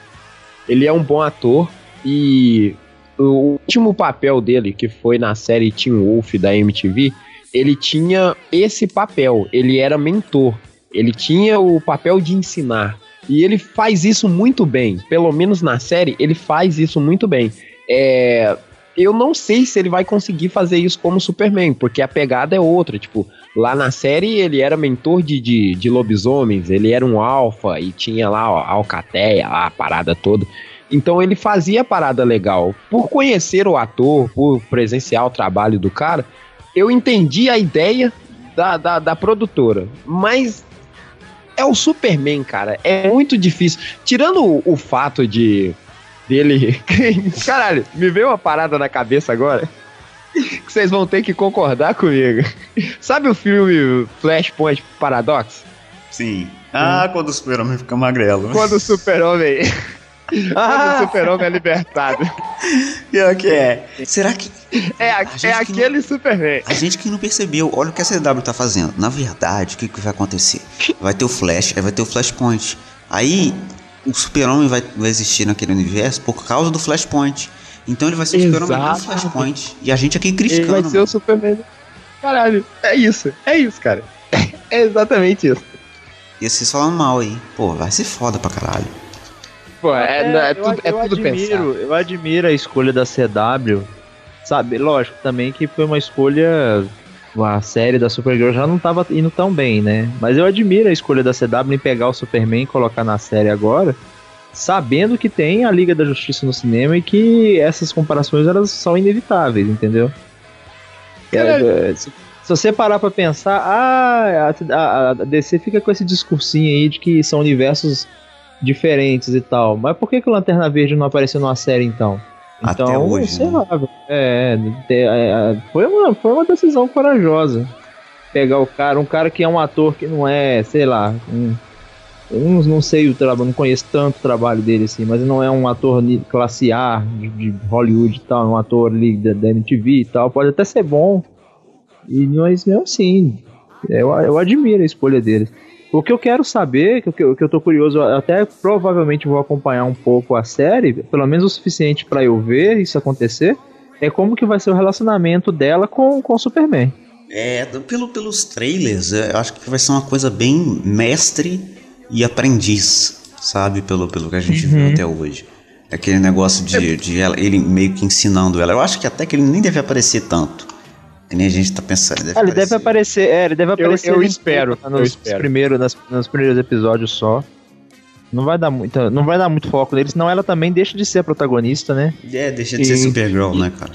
Ele é um bom ator e o último papel dele, que foi na série Teen Wolf da MTV, ele tinha esse papel, ele era mentor. Ele tinha o papel de ensinar. E ele faz isso muito bem. Pelo menos na série, ele faz isso muito bem. É, eu não sei se ele vai conseguir fazer isso como Superman, porque a pegada é outra. Tipo, lá na série ele era mentor de, de, de lobisomens, ele era um alfa e tinha lá ó, a alcateia, lá, a parada toda. Então ele fazia a parada legal. Por conhecer o ator, por presenciar o trabalho do cara, eu entendi a ideia da, da, da produtora. Mas é o Superman, cara. É muito difícil. Tirando o, o fato de dele. [laughs] Caralho, me veio uma parada na cabeça agora. [laughs] Que vocês vão ter que concordar comigo. Sabe o filme Flashpoint Paradox? Sim. Ah, quando o super-homem fica magrelo. Quando o super-homem. Quando o super-homem é libertado. [laughs] Pior que é. Será que. É, a- é que aquele Superman. A gente que não percebeu, olha o que a CW tá fazendo. Na verdade, o que, que vai acontecer? Vai ter o Flash, aí vai ter o Flashpoint. Aí o super-homem vai, vai existir naquele universo por causa do Flashpoint. Então ele vai ser o super-homem do. Flashpoint. E a gente aqui Ele criticando. vai ser o Superman. Caralho, é isso. É isso, cara. É exatamente isso. E vocês falando mal aí. Pô, vai ser foda pra caralho. Pô, é, é eu- tudo, é eu tudo admiro, pensado. Eu admiro a escolha da CW. Sabe, lógico também que foi uma escolha. A série da Supergirl já não tava indo tão bem, né? Mas eu admiro a escolha da CW em pegar o Superman e colocar na série agora, sabendo que tem a Liga da Justiça no cinema e que essas comparações elas são inevitáveis, entendeu? É, é, se, se você parar pra pensar, ah, a, a- a DC fica com esse discursinho aí de que são universos diferentes e tal. Mas por que, que o Lanterna Verde não apareceu numa série então? Até Então, hoje, sei né? lá, é, é, é, foi, uma, foi uma decisão corajosa. pegar o cara, um cara que é um ator que não é, sei lá, um, eu não, não sei o trabalho, não conheço tanto o trabalho dele assim, mas não é um ator classe A de, de Hollywood e tal, é um ator ali da, da MTV e tal, pode até ser bom, e mas mesmo assim, eu, eu admiro a escolha dele. O que eu quero saber, que eu, que eu tô curioso, até provavelmente vou acompanhar um pouco a série, pelo menos o suficiente pra eu ver isso acontecer, é como que vai ser o relacionamento dela com, o Superman. É, pelo, pelos trailers, é, eu acho que vai ser uma coisa bem mestre e aprendiz, sabe? Pelo, pelo que a gente viu até hoje. Aquele negócio de, de ela- ele meio que ensinando ela. Eu acho que até que ele nem deve aparecer tanto. Que nem a gente tá pensando. Ele deve Ah, ele deve aparecer, é, ele deve aparecer. eu ali espero, nos, eu espero. Primeiros, nas- nos primeiros episódios só. Não vai dar muita, não vai dar muito foco nele, senão ela também deixa de ser a protagonista, né? É, deixa de ser Sim. Supergirl, né, cara?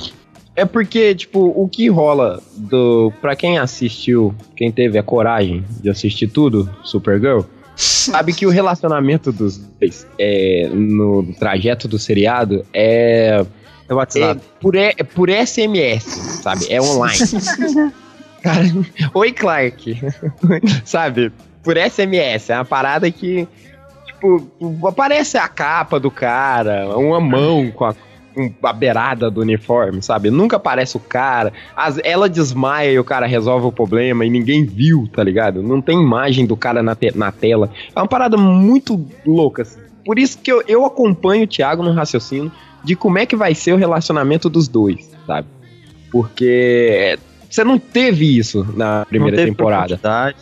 É porque, tipo, o que rola do. Pra quem assistiu, quem teve a coragem de assistir tudo, Supergirl, [laughs] sabe que o relacionamento dos dois é, no trajeto do seriado é. É É WhatsApp. por, E- é por SMS, sabe? É online. [laughs] Cara, oi Clark. [laughs] sabe? Por SMS. É uma parada que. Tipo, aparece a capa do cara, uma mão com a, com a beirada do uniforme, sabe? Nunca aparece o cara. As- ela desmaia e o cara resolve o problema e ninguém viu, tá ligado? Não tem imagem do cara na, te- na tela. É uma parada muito louca, assim. Por isso que eu, eu acompanho o Thiago no raciocínio de como é que vai ser o relacionamento dos dois, sabe? Porque você não teve isso na primeira Não teve temporada. profundidade.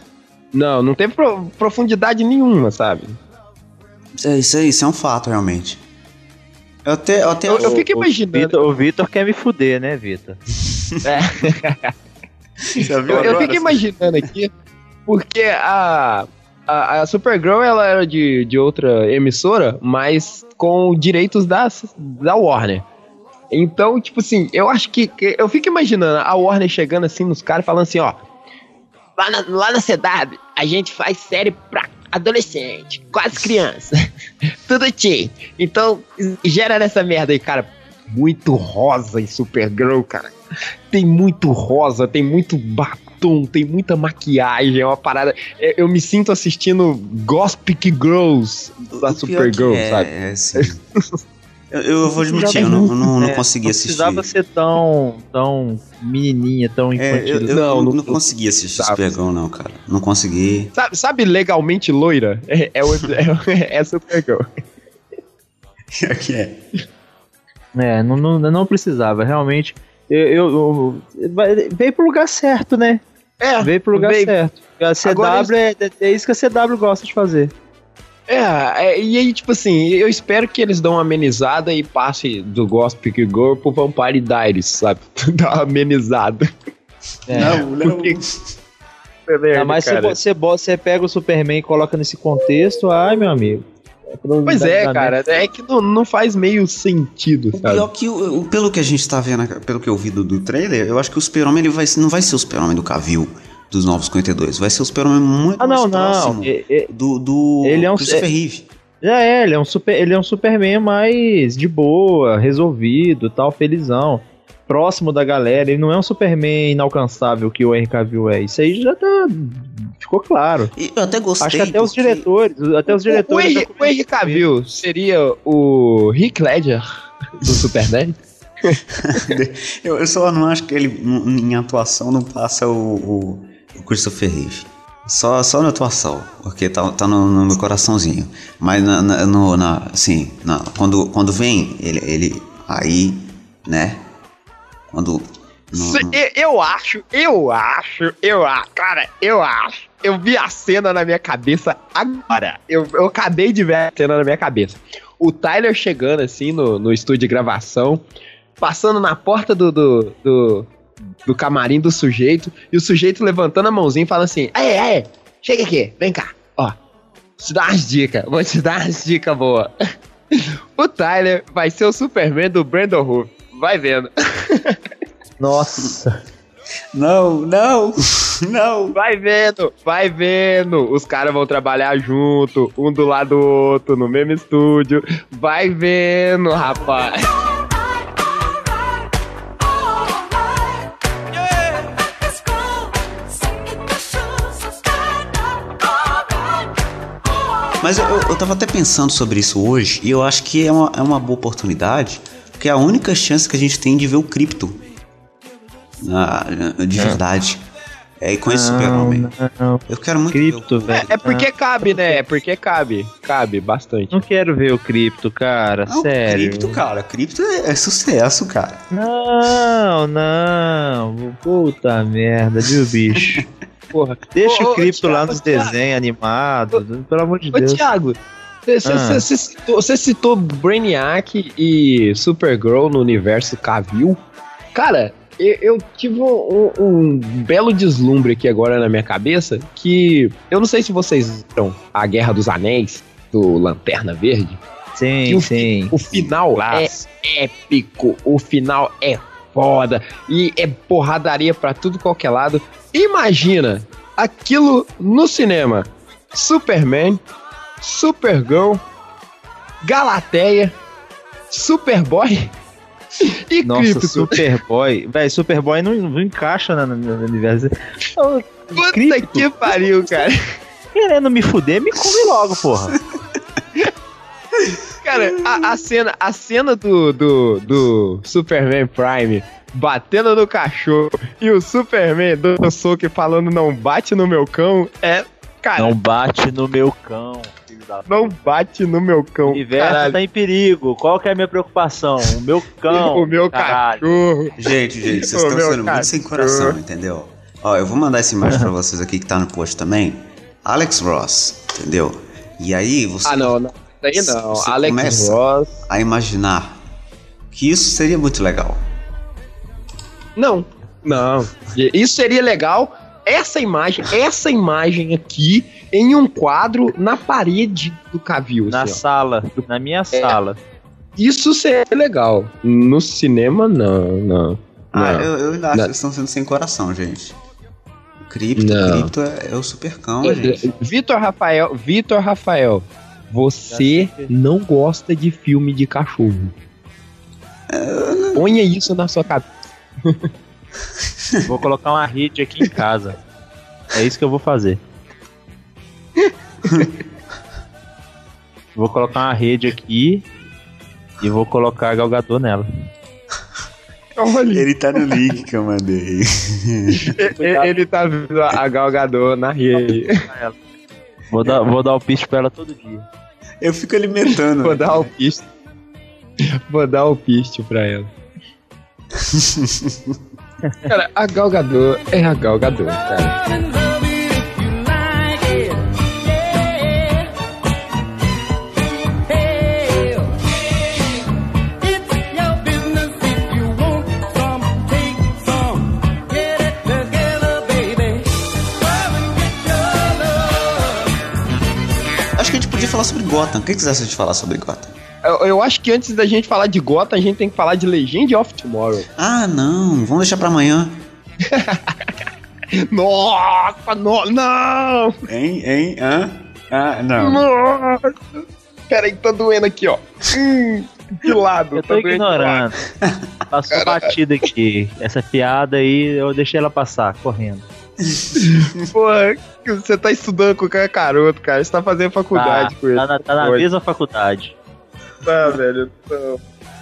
Não, não teve pro- profundidade nenhuma, sabe? Isso, é- isso, é- isso é um fato, realmente. Eu até. Eu, até Eu, eu fico O imaginando. Vitor- O Vitor quer me fuder, né, Vitor? Você viu [laughs] Eu, eu fico imaginando aqui, porque a, a, a Supergirl ela era de, de outra emissora, mas com direitos da, da Warner. Então, tipo assim, eu acho que, que- Eu fico imaginando a Warner chegando assim nos caras falando assim, ó. Lá na, lá na CW, a gente faz série pra adolescente, quase criança. [laughs] Tudo teen. Então, gera nessa merda aí, cara. Muito rosa em Supergirl, cara. Tem muito rosa, tem muito batom, tem muita maquiagem, é uma parada. é- Eu me sinto assistindo Gospic Girls da Supergirl, é, sabe? É, sim. eu, eu vou admitir, eu não, eu não, não É, consegui não assistir. precisava ser tão, tão menininha, tão É, infantil. eu, eu Não, não, não- não consegui assistir sabe. Supergirl, não, cara. Não consegui. Sabe, sabe legalmente loira? É, é, o- é, [laughs] é Supergirl. que é. É, não, não, não precisava, realmente. Eu, eu, eu- veio pro lugar certo, né? É, Veio pro lugar veio- certo. A CW Agora é, é isso que a CW gosta de fazer. É, é, e aí, tipo assim, eu espero que eles dão uma amenizada e passe do Gospel Girl pro Vampire Diaries, sabe? [laughs] Dá uma amenizada. É. Não, [laughs] não. Porque- Ah, mas você, cara. você, bo- você pega o Superman e coloca nesse contexto, ai meu amigo. Pois é, cara, é que não, não faz meio sentido, O sabe? pior que, o, pelo que a gente tá vendo, pelo que eu vi do, do trailer, eu acho que o Super-Homem ele vai, não vai ser o Super-Homem do Cavill dos Novos 52. Vai ser o Super-Homem muito Ah, não, mais não. próximo É- é- do, do Ele é um- Christopher Reeve. Já é, ele é um super, ele é um Superman mais de boa, resolvido, tal, felizão, próximo da galera. Ele não é um Superman inalcançável que o Henry Cavill é. Isso aí já tá ficou claro. E eu até gostei. Acho que até os porque- diretores, até os O, diretores. Henry, já o Henry Cavill seria o Rick Ledger do Superman? [laughs] Eu, eu só não acho que ele, em atuação, não passa o, o, o Christopher Reeve. Só, só na atuação, porque tá, tá no, no meu coraçãozinho. Mas, na, na, no, na, assim, na, quando, quando vem, ele, ele. Aí, né? Quando. no- no- eu, eu acho, eu acho, eu acho, cara, eu acho. Eu vi a cena na minha cabeça agora. Eu, eu acabei de ver a cena na minha cabeça. O Tyler chegando assim no, no estúdio de gravação, passando na porta do, do, do, do camarim do sujeito, e o sujeito levantando a mãozinha e falando assim: Aê, aê, chega aqui, vem cá, ó. Te dar umas dicas, vou te dar umas dicas boas. [laughs] O Tyler vai ser o Superman do Brandon Roof. Vai vendo. [laughs] Nossa. Não, não, [laughs] não. Vai vendo, vai vendo. Os caras vão trabalhar junto, um do lado do outro, no mesmo estúdio. Vai vendo, rapaz. Mas eu, eu tava até pensando sobre isso hoje e eu acho que é uma, é uma boa oportunidade, porque é a única chance que a gente tem de ver o cripto ah, de verdade. É com esse super-homem. Eu quero muito Cripto, ver. velho. É porque cabe, né? É porque cabe. Cabe bastante. Não quero ver o cripto, cara. Não, sério. Cripto, cara. Cripto é, é sucesso, cara. Não, não. Puta merda, viu, [laughs] bicho? Porra. Deixa Ô, ô, o cripto lá Thiago, nos desenhos animados, pelo amor de Ô, Deus. Thiago, você Ah. citou, citou Brainiac e Supergirl no universo Cavill. Cara, eu, eu tive um, um belo deslumbre aqui agora na minha cabeça que eu não sei se vocês viram a Guerra dos Anéis do Lanterna Verde. Sim, o, sim. o final Clássico. é épico, o final é foda e é porradaria pra tudo qualquer lado. Imagina aquilo no cinema: Superman, Supergirl, Galateia, Superboy e Nossa. Superboy. Véi, Superboy não, não encaixa na- no, no universo. Ô, Puta que pariu, cara. Querendo me fuder, me come logo, porra. Cara, a, a cena, a cena do, do, do Superman Prime batendo no cachorro e o Superman dando soco e falando não bate no meu cão é. Cara, não, bate no meu cão, da bate no meu O cão. universo Caralho, tá em perigo. Qual que é a minha preocupação? O meu [laughs] cão. o meu caralho. cachorro. Gente, gente, [laughs] vocês Ô, estão sendo muito sem cachorro. coração, entendeu? Ó, eu vou mandar essa imagem pra [laughs] vocês aqui que tá no post também. Alex Ross, entendeu? E aí você Ah, não, não. Daí não. Você Alex começa- Ross. a imaginar que isso seria muito legal. Não, não. Isso seria legal. Essa imagem, essa imagem aqui em um quadro na parede do Cavil. Na assim, ó. sala, na minha sala. Isso seria legal. No cinema, não, não. Ah, Não. eu, eu ainda acho Não. que eles estão sendo sem coração, gente. Cripto, Não. o cripto é, é o supercão, gente. Vitor Rafael, Vitor Rafael, você não gosta de filme de cachorro. Ponha isso na sua cabeça. [laughs] Vou colocar uma rede aqui em casa. É isso que eu vou fazer. vou colocar uma rede aqui e vou colocar galgador nela. Olha, Ele tá no link que eu mandei. ele, tá vendo a Galgador na rede. Vou dar, vou dar o pitch pra ela todo dia. Eu fico alimentando. Vou dar o piste. Vou dar o piste pra ela. [laughs] Cara, a Galgador é a Galgador, cara. Acho que a gente podia falar sobre Gotham. O que vocês acham de falar sobre Gotham? Eu, eu acho que antes da gente falar de Gotham, a gente tem que falar de Legend of Tomorrow. [laughs] Ah, não. Vamos deixar pra amanhã. Nossa, no, não! Hein? Hein? Hã? Ah, não. Nossa! Peraí, tá doendo aqui, ó. Hum, de lado. Eu tô ignorando. Passou batida aqui. Essa piada aí, eu deixei ela passar, correndo. [laughs] Porra, você tá estudando com o cara caroto, cara. Você tá fazendo faculdade tá, com ele. tá na, tá na mesma faculdade. Tá, velho. não.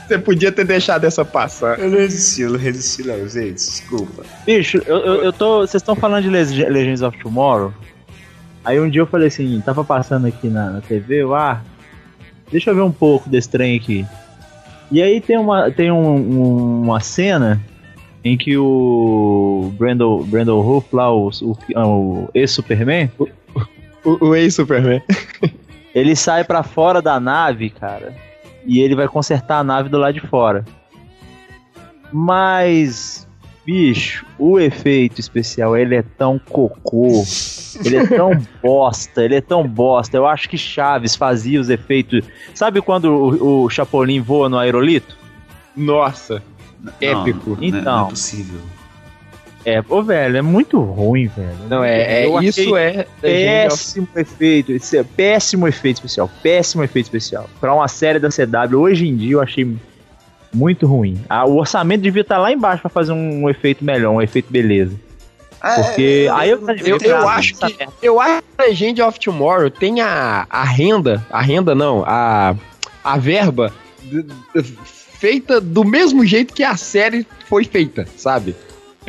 Você podia ter deixado essa passar. Eu não resisti, eu não resisti não, gente. Desculpa. Bicho, eu, eu, eu tô. Vocês estão falando de Leg- Legends of Tomorrow? Aí um dia eu falei assim, tava passando aqui na, na TV, eu, ah, deixa eu ver um pouco desse trem aqui. E aí tem uma, tem um- um- uma cena em que o Brandon, Brandon Ruff lá, o, o, o ex-Superman, O, o ex-Superman. ele sai pra fora da nave, cara, e ele vai consertar a nave do lado de fora. Mas, bicho, o efeito especial, ele é tão cocô, ele é tão [laughs] bosta, ele é tão bosta. Eu acho que Chaves fazia os efeitos. Sabe quando o, o Chapolin voa no aerolito? Nossa. Épico. Não, não é- Então. Não é possível. É, ô velho, é muito ruim, velho. Não, é, é Eu isso é. Péssimo efeito, esse é péssimo efeito especial, péssimo efeito especial. Pra uma série da CW, hoje em dia eu achei muito ruim. Ah, o orçamento devia estar lá embaixo pra fazer um, efeito melhor, um efeito beleza. Porque é, aí eu, Eu, eu acho que eu acho que Legend of Tomorrow tem a, a renda, a renda não, a, a verba feita do mesmo jeito que a série foi feita, sabe?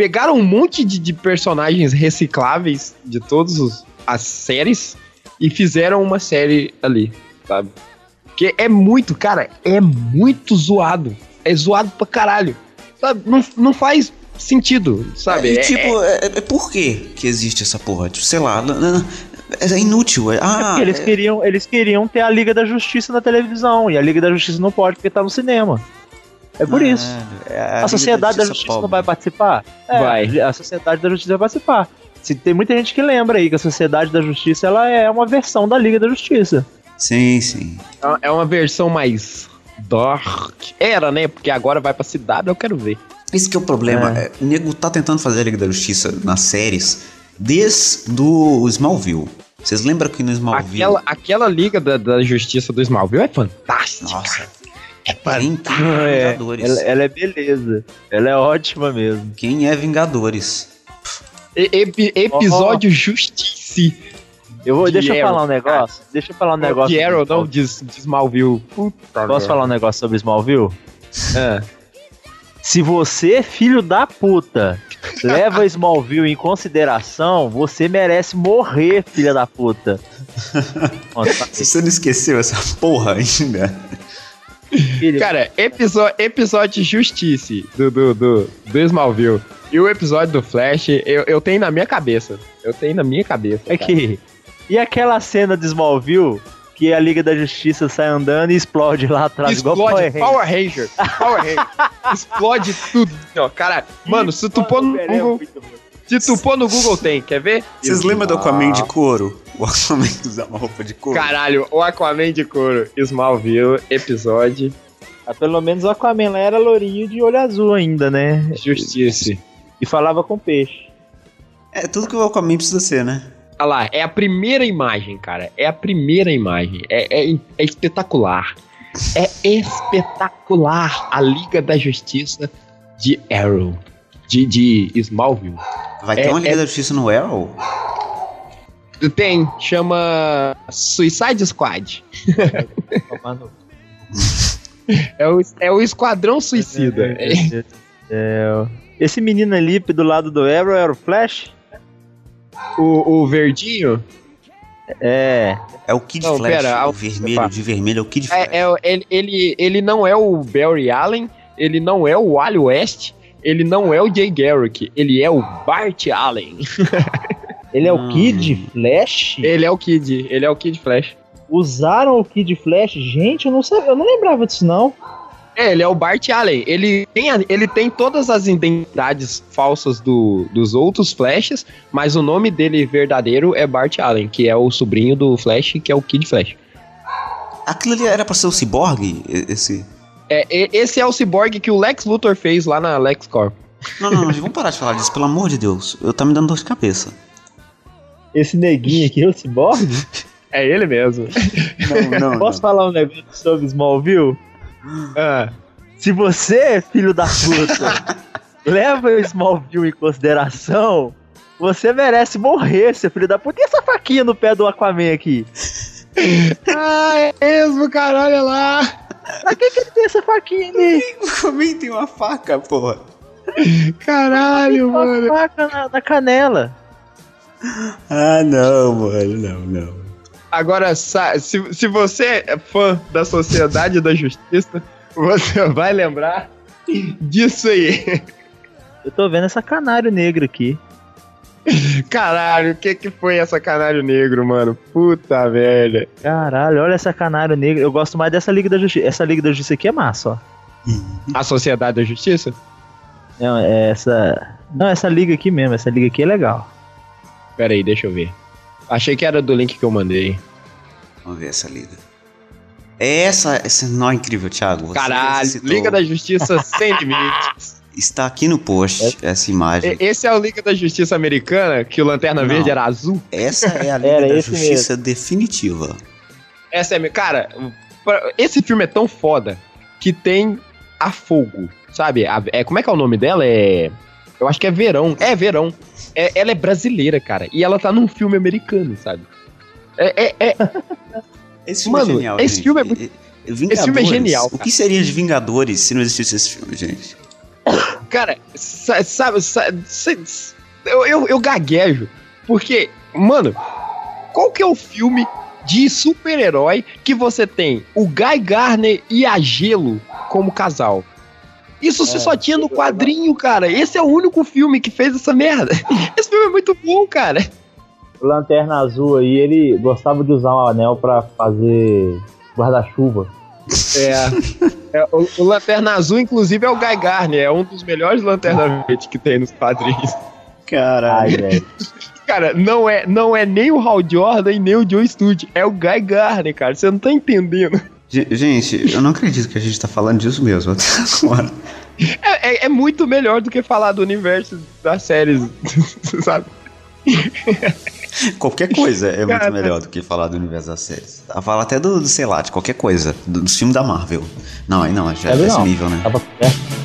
Pegaram um monte de, de personagens recicláveis de todas as séries e fizeram uma série ali, sabe? Que é muito, cara, é muito zoado. É zoado pra caralho. Sabe? Não, não faz sentido, sabe? E, É- tipo, é, é por que que existe essa porra? Tipo, sei lá, n- n- é inútil. É, É ah, porque eles, é- queriam, eles queriam ter a Liga da Justiça na televisão. E a Liga da Justiça não pode porque tá no cinema. É por isso. é a A, Liga Sociedade da Justiça, não pobre. vai participar? É, Vai. A Sociedade da Justiça vai participar. Se, tem muita gente que lembra aí que a Sociedade da Justiça ela é uma versão da Liga da Justiça. Sim, sim. É uma versão mais dark. Era, né? Porque agora vai pra cidade, eu quero ver. Esse que é o problema. É. O nego tá tentando fazer a Liga da Justiça nas séries desde o Smallville. Vocês lembram que no Smallville... Aquela, aquela liga da, da justiça do Smallville é fantástica. Nossa. É Quem, fantástica. quem é É, Vingadores? ela, ela é beleza. Ela é ótima mesmo. Quem é Vingadores? E- epi- episódio Justice. Eu vou, De deixa eu Arrow. falar um negócio. Deixa eu falar um negócio. De Arrow, não, de, de Smallville. Puta Posso falar um negócio sobre Smallville? É. Se você, filho da puta, leva Smallville em consideração, você merece morrer, filha da puta. [laughs] Nossa, tá você não esqueceu essa porra ainda... filho. Cara, episódio, episódio Justice do, do, do, do Smallville e o episódio do Flash, eu, eu tenho na minha cabeça. Eu tenho na minha cabeça. É cara. que. E aquela cena de Smallville que a Liga da Justiça sai andando e explode lá atrás, igual Explode Power Power Ranger. Power Ranger. [laughs] Explode tudo. Ó, cara, mano, se tu pôr no Google. Se tu pôr no Google tem, quer ver? Vocês lembram do Aquaman de couro? O Aquaman que [laughs] usa uma roupa de couro? Caralho, o Aquaman de couro. Smallville, episódio Ah, pelo menos o Aquaman lá era lourinho de olho azul ainda, né? Justice. E falava com peixe. É tudo que o Aquaman precisa ser, né? Olha lá, é a primeira imagem, cara. É a primeira imagem. É, é- é espetacular. É espetacular a Liga da Justiça de Arrow. De, de Smallville. Vai ter É- uma Liga é- da Justiça no Arrow? Tem, chama Suicide Squad. É o, é o Esquadrão Suicida. É- É, esse menino ali do lado do Arrow era o Flash? o, o verdinho É. É o Kid Não, Flash, pera, o vermelho, de vermelho é o Kid Flash. é, é- ele, ele, ele não é o Barry Allen, ele não é o Wally West, ele não é o Jay Garrick, ele é o Bart Allen. [laughs] Ele é Hum. o Kid Flash? Ele é o Kid, ele é o Kid Flash. Usaram o Kid Flash? Gente, eu não sabia, eu não lembrava disso não. É, ele é o Bart Allen. Ele tem, a- ele tem todas as identidades falsas do, dos outros Flashes, mas o nome dele verdadeiro é Bart Allen, que é o sobrinho do Flash, que é o Kid Flash. Aquilo ali era pra ser o Cyborg? Esse... É, esse é o cyborg que o Lex Luthor fez lá na LexCorp. Não, não, não, vamos parar de falar disso, pelo amor de Deus. Eu tá me dando dor de cabeça. Esse neguinho aqui é o Cyborg? [laughs] É ele mesmo. Não, não. Posso falar um negócio sobre Smallville? Ah, Se você, filho da puta, [laughs] leva o Smallville em consideração, você merece morrer, seu filho da puta. E essa faquinha no pé do Aquaman aqui? [laughs] ah é mesmo, caralho, olha lá. Pra que, que ele tem essa faquinha ali? Também tem uma faca, porra. Caralho, Uma mano. faca na, na canela. [laughs] Ah, não, mano, não, não. Agora, se, se você é fã da Sociedade da Justiça, [laughs] você vai lembrar disso aí. [laughs] Eu tô vendo essa canário negro aqui. Caralho, o que que foi essa canário negro, mano? Puta merda. Caralho, olha essa canário negro. Eu gosto mais dessa Liga da Justiça. Essa Liga da Justiça aqui é massa, ó. A Sociedade da Justiça? Não, é essa. Não, essa liga aqui mesmo. Essa liga aqui é legal. Pera aí, deixa eu ver. Achei que era do link que eu mandei. Vamos ver essa liga. Essa, esse nó incrível, Thiago. Você Caralho, citou. Liga da Justiça sem limites. [laughs] Está aqui no post, essa imagem. Esse é o Liga da Justiça americana, que o Lanterna Não. Verde era azul. Essa é a [laughs] Liga Era da Justiça definitiva. Essa é. Cara, esse filme é tão foda que tem a Fogo, sabe? A- é, como é que é o nome dela? É. Eu acho que é Verão. É Verão. É, ela é brasileira, cara. E ela tá num filme americano, sabe? É, é, é- [laughs] Esse filme Mano, é genial, esse gente. filme é muito- Vingadores, esse filme é genial, O cara. que seria de Vingadores se não existisse esse filme, gente? [coughs] Cara, sa- sabe, sa- sa- eu, eu, eu gaguejo. Porque, mano, qual que é o filme de super-herói que você tem o Guy Garner e a Gelo como casal? Isso você É, só tinha no quadrinho, cara. Esse é o único filme que fez essa merda. [laughs] Esse filme é muito bom, cara. O Lanterna Azul aí, ele gostava de usar um anel pra fazer guarda-chuva. É. [laughs] é, o, o Lanterna Azul, inclusive, é o Guy Garner. É um dos melhores Lanterna Verde que tem nos quadrinhos. Caralho. Velho. [laughs] Cara, não é, não é nem o Hal Jordan e nem o Joe Stewart. É o Guy Garner, cara. Você não tá entendendo. Ge- Gente, eu não acredito que a gente tá falando disso mesmo até [laughs] agora. É, é- é muito melhor do que falar do universo das séries, [laughs] sabe? Qualquer coisa é muito Cara. melhor do que falar do universo das séries. A falar até do, do, sei lá, de qualquer coisa. Do, do filme da Marvel. Não, aí não, já é desse não. nível, né? Tava certo.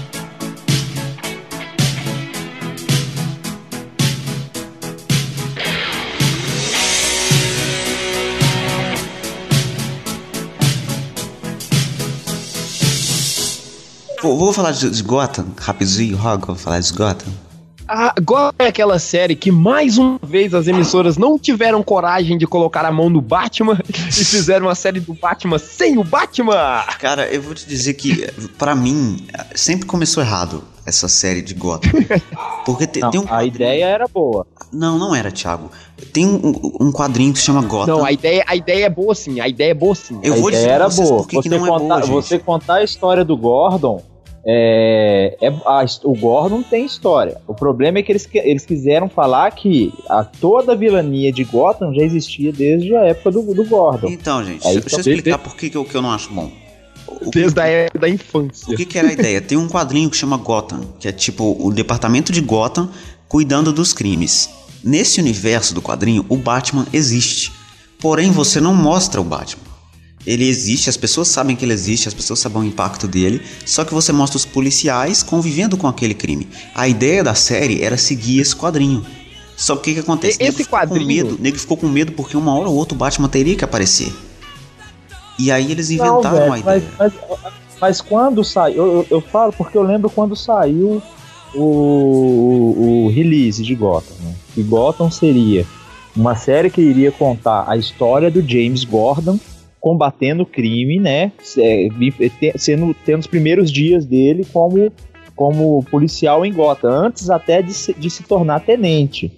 Vou, vou falar de, de Gotham, rapidinho, Rock, vou falar de Gotham. Agora é aquela série que mais uma vez as emissoras não tiveram coragem de colocar a mão no Batman e fizeram uma série do Batman sem o Batman. Cara, eu vou te dizer que, pra mim, sempre começou errado essa série de Gotham. Porque te- Não, tem um a ideia era boa. Não, não era, Thiago. Tem um, um quadrinho que se chama Gotham. Não, a ideia, a ideia é boa sim, a ideia é boa sim. Eu a vou ideia dizer era vocês boa. por que que você, não é contar, boa, gente. você contar a história do Gordon. É, é- a o Gordon tem história. O problema é que eles, eles quiseram falar que a, toda a vilania de Gotham já existia desde a época do, do Gordon. Então, gente, Aí, deixa eu explicar por que, que, eu, que eu não acho bom. O, que- Desde a época da infância. o que, que era a ideia? Tem um quadrinho que chama Gotham, que é tipo o departamento de Gotham cuidando dos crimes. Nesse universo do quadrinho, o Batman existe. Porém, você não mostra o Batman. Ele existe, as pessoas sabem que ele existe, as pessoas sabem o impacto dele, só que você mostra os policiais convivendo com aquele crime. A ideia da série era seguir esse quadrinho. Só que o que, que acontece? Esse Nego ficou com quadrinho- medo, nego ficou com medo porque uma hora ou outra o Batman teria que aparecer. E aí eles Não, inventaram velho, a ideia. mas, mas, mas quando saiu, eu, eu, eu falo porque eu lembro quando saiu o, o, o release de Gotham, né? Que Gotham seria uma série que iria contar a história do James Gordon combatendo o crime, né? É, te- sendo tendo os primeiros dias dele como como policial em Gotham, antes até de se, de se tornar tenente.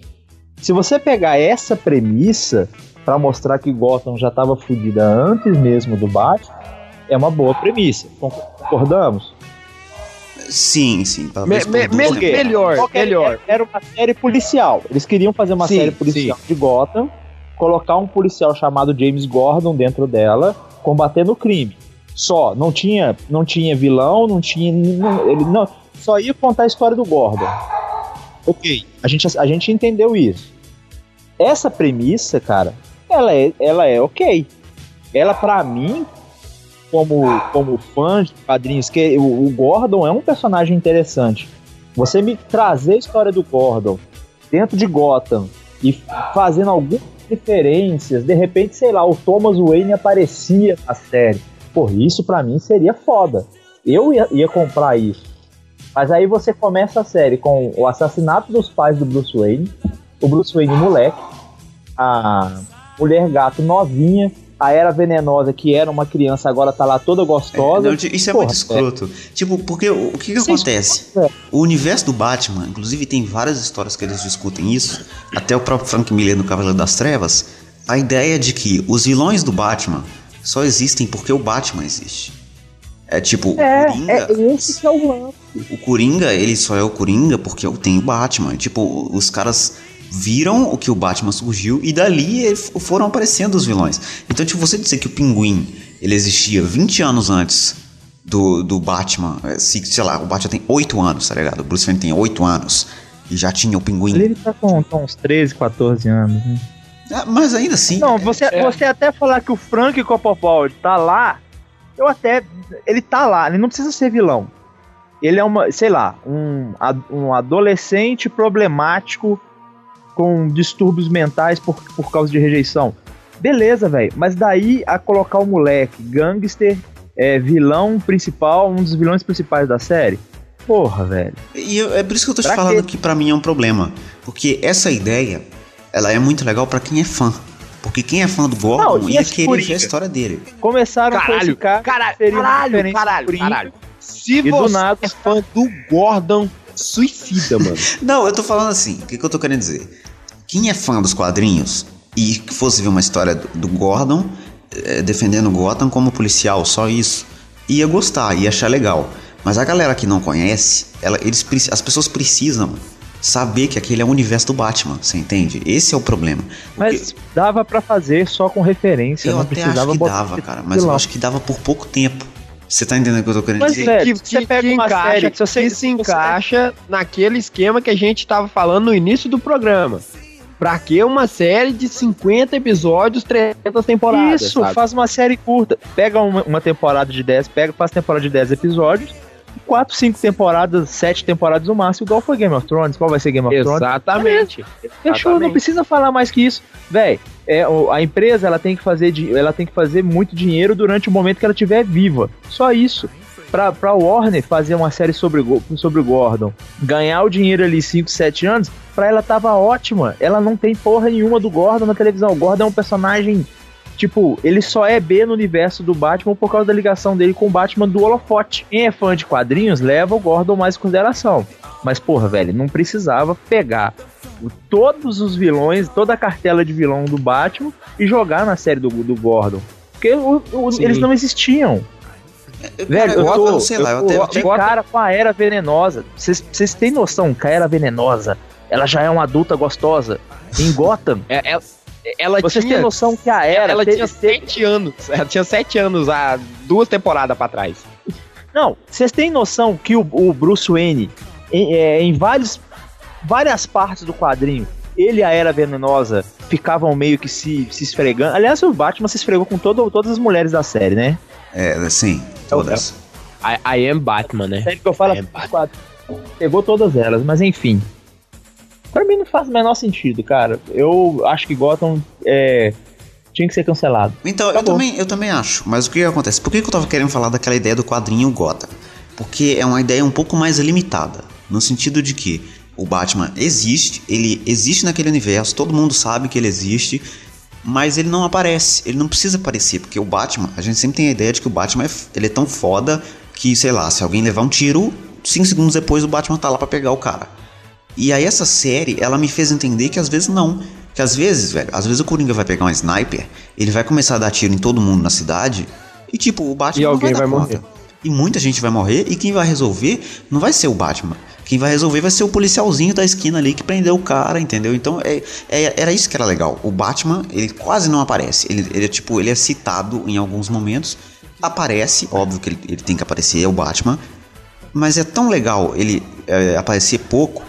Se você pegar essa premissa pra mostrar que Gotham já estava fodida antes mesmo do Batman, é uma boa premissa. Concordamos? Sim, sim. Me- me- melhor, que era- melhor. Era uma série policial. Eles queriam fazer uma Sim, série policial de Gotham, colocar um policial chamado James Gordon dentro dela, combatendo o crime. Só, não tinha, não tinha vilão, não tinha, não- ele não, só ia contar a história do Gordon. Ok, a gente, a gente entendeu isso. Essa premissa, cara, ela é, ela é ok. Ela pra mim, como, como fã de quadrinhos, que o, o Gordon é um personagem interessante. Você me trazer a história do Gordon dentro de Gotham e fazendo algumas referências, de repente, sei lá, o Thomas Wayne aparecia na série. Por isso, pra mim, seria foda. Eu ia, ia comprar isso. Mas aí você começa a série com o assassinato dos pais do Bruce Wayne, o Bruce Wayne moleque, a mulher gato novinha, a Era Venenosa, que era uma criança, agora tá lá toda gostosa. Não, isso é Porra, muito escroto. Tipo, porque o, o que, que é acontece? escroto, é. O universo do Batman, inclusive tem várias histórias que eles discutem isso, até o próprio Frank Miller no Cavaleiro das Trevas, a ideia de que os vilões do Batman só existem porque o Batman existe. É tipo, o É, Coringa, é esse que é o lance. o Coringa, ele só é o Coringa porque eu tenho o Batman. Tipo, os caras viram o que o Batman surgiu e dali foram aparecendo os vilões. Então, tipo, você dizer que o Pinguim, ele existia 20 anos antes do, do Batman, eh, se, sei lá, o Batman tem 8 anos, tá ligado? O Bruce Wayne tem 8 anos e já tinha o Pinguim. Ele tá com, com uns 13, 14 anos. Né? Ah, Mas ainda assim, Não, você, É. você até falar que o Frank Copperfield tá lá, eu até. Ele tá lá, ele não precisa ser vilão. ele é uma, sei lá, um, um adolescente problemático com distúrbios mentais por, por causa de rejeição. Beleza, velho. Mas daí a colocar o moleque gangster, é, vilão principal, um dos vilões principais da série. Porra, velho. E eu- é por isso que eu tô te Pra falando quê? que pra mim é um problema. Porque essa ideia, ela é muito legal pra quem é fã. Porque quem é fã do Gordon Não, e ia querer Coringa? ver a história dele. Começaram com esse Caralho, cara. caralho, caralho, caralho, caralho. Se E você nada- é fã do Gordon, suicida, mano. [laughs] Não, eu tô falando assim, o que, que eu tô querendo dizer? Quem é fã dos quadrinhos e que fosse ver uma história do, do Gordon eh, defendendo Gotham como policial, só isso, ia gostar, ia achar legal. Mas a galera que não conhece, ela, eles, as pessoas precisam saber que aquele é o universo do Batman, você entende? Esse é o problema. Porque Mas dava pra fazer só com referência, eu não até precisava acho que botar dava, cara, mas eu acho que dava por pouco tempo. Você tá entendendo o que eu tô querendo Mas, dizer? velho, que, se você que- pega que uma encaixa, série, se você- que se se você- encaixa naquele esquema que a gente tava falando no início do programa. Pra que uma série de 50 episódios, 300 temporadas? Isso, sabe? faz uma série curta. Pega uma, uma temporada de 10, pega, faz temporada de 10 episódios, 4, 5 temporadas, 7 temporadas no máximo, igual foi Game of Thrones. Qual vai ser Game of Thrones? Exatamente. Fechou, não Exatamente. precisa falar mais que isso. Véi, é, a empresa ela tem, que fazer, ela tem que fazer muito dinheiro durante o momento que ela estiver viva. Só isso. Pra, pra Warner fazer uma série sobre, sobre o Gordon, ganhar o dinheiro ali 5, 7 anos, pra ela tava ótima. Ela não tem porra nenhuma do Gordon na televisão. O Gordon é um personagem. Tipo, ele só é B no universo do Batman por causa da ligação dele com o Batman do holofote. Quem é fã de quadrinhos leva o Gordon mais em consideração. Mas, porra, velho, não precisava pegar todos os vilões, toda a cartela de vilão do Batman e jogar na série do, do Gordon. Porque o- o- eles não existiam. Velho, eu, eu, tô, eu sei lá, eu, eu até- eu cara com a Era Venenosa. Vocês têm noção que a Era Venenosa, ela já é uma adulta gostosa em Gotham? É, ela, ela Vocês tinha, têm noção que a Era... ela teve- tinha sete anos. Ela tinha sete anos há duas temporadas pra trás. Não, vocês têm noção que o, o Bruce Wayne, em, é, em vários, várias partes do quadrinho, ele e a Era Venenosa ficavam meio que se, se esfregando. Aliás, o Batman se esfregou com todo, todas as mulheres da série, né? É, sim, todas. I, I am Batman, né? série que eu falo É, é. Pegou todas elas, mas enfim. Pra mim não faz o menor sentido, cara. Eu acho que Gotham é, tinha que ser cancelado. Então, eu também, eu também acho. Mas o que, acontece? Por que, que eu tava querendo falar daquela ideia do quadrinho Gotham? Porque é uma ideia um pouco mais limitada. No sentido de que o Batman existe, ele existe naquele universo, todo mundo sabe que ele existe, mas ele não aparece. Ele não precisa aparecer, porque o Batman, a gente sempre tem a ideia de que o Batman é, ele é tão foda que, sei lá, se alguém levar um tiro, cinco segundos depois o Batman tá lá pra pegar o cara. E aí essa série, ela me fez entender que às vezes não. Que às vezes, velho, às vezes o Coringa vai pegar um sniper, ele vai começar a dar tiro em todo mundo na cidade, e tipo, o Batman E não alguém vai vai conta. E muita gente vai morrer, e quem vai resolver não vai ser o Batman. Quem vai resolver vai ser o policialzinho da esquina ali que prendeu o cara, entendeu? Então é, é- era isso que era legal. O Batman, ele quase não aparece. Ele, ele é tipo, ele é citado em alguns momentos. Aparece, óbvio que ele, ele tem que aparecer, é o Batman. Mas é tão legal ele é, aparecer pouco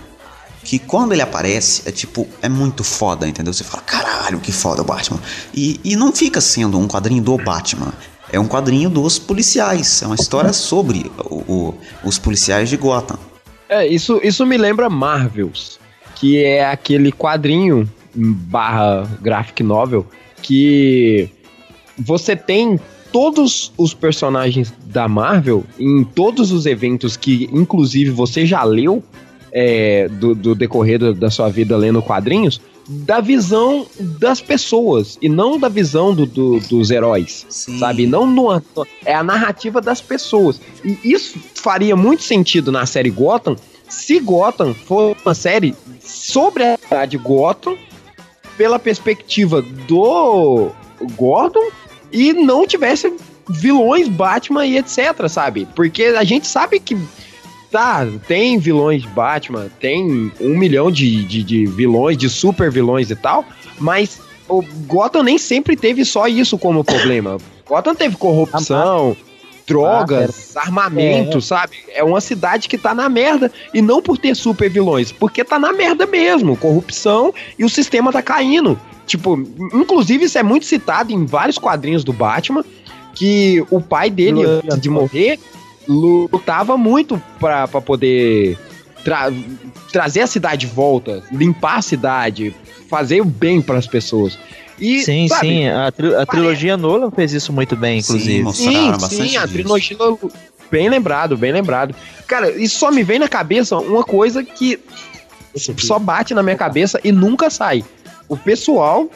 que quando ele aparece, é tipo, é muito foda, entendeu? Você fala, caralho, que foda o Batman. E, e não fica sendo um quadrinho do Batman. É um quadrinho dos policiais. É uma história sobre o- o- os policiais de Gotham. É, isso, isso me lembra Marvels, que é aquele quadrinho barra graphic novel que você tem todos os personagens da Marvel em todos os eventos que, inclusive, você já leu é, do, do decorrer da sua vida lendo quadrinhos, da visão das pessoas e não da visão do- do- dos heróis Sim. sabe? Não no, é a narrativa das pessoas. E isso faria muito sentido na série Gotham se Gotham for uma série sobre a cidade de Gotham pela perspectiva do Gordon e não tivesse vilões Batman e etc, sabe? Porque a gente sabe que tá, tem vilões de Batman, tem um milhão de, de, de vilões, de super vilões e tal, mas o Gotham nem sempre teve só isso como problema. [laughs] Gotham teve corrupção, drogas, armamento, sabe? É uma cidade que tá na merda e não por ter super vilões, porque tá na merda mesmo, corrupção e o sistema tá caindo. Tipo, inclusive isso é muito citado em vários quadrinhos do Batman, que o pai dele, antes de morrer, lutava muito pra, pra poder tra- trazer a cidade de volta, limpar a cidade, fazer o bem pras pessoas. E, Sim, sabe, sim. A, tri- a trilogia Nolan fez isso muito bem, Sim, inclusive. Sim, bastante sim, a trilogia. Bem lembrado, bem lembrado. Cara, e só me vem na cabeça uma coisa que só bate na minha cabeça e nunca sai. O pessoal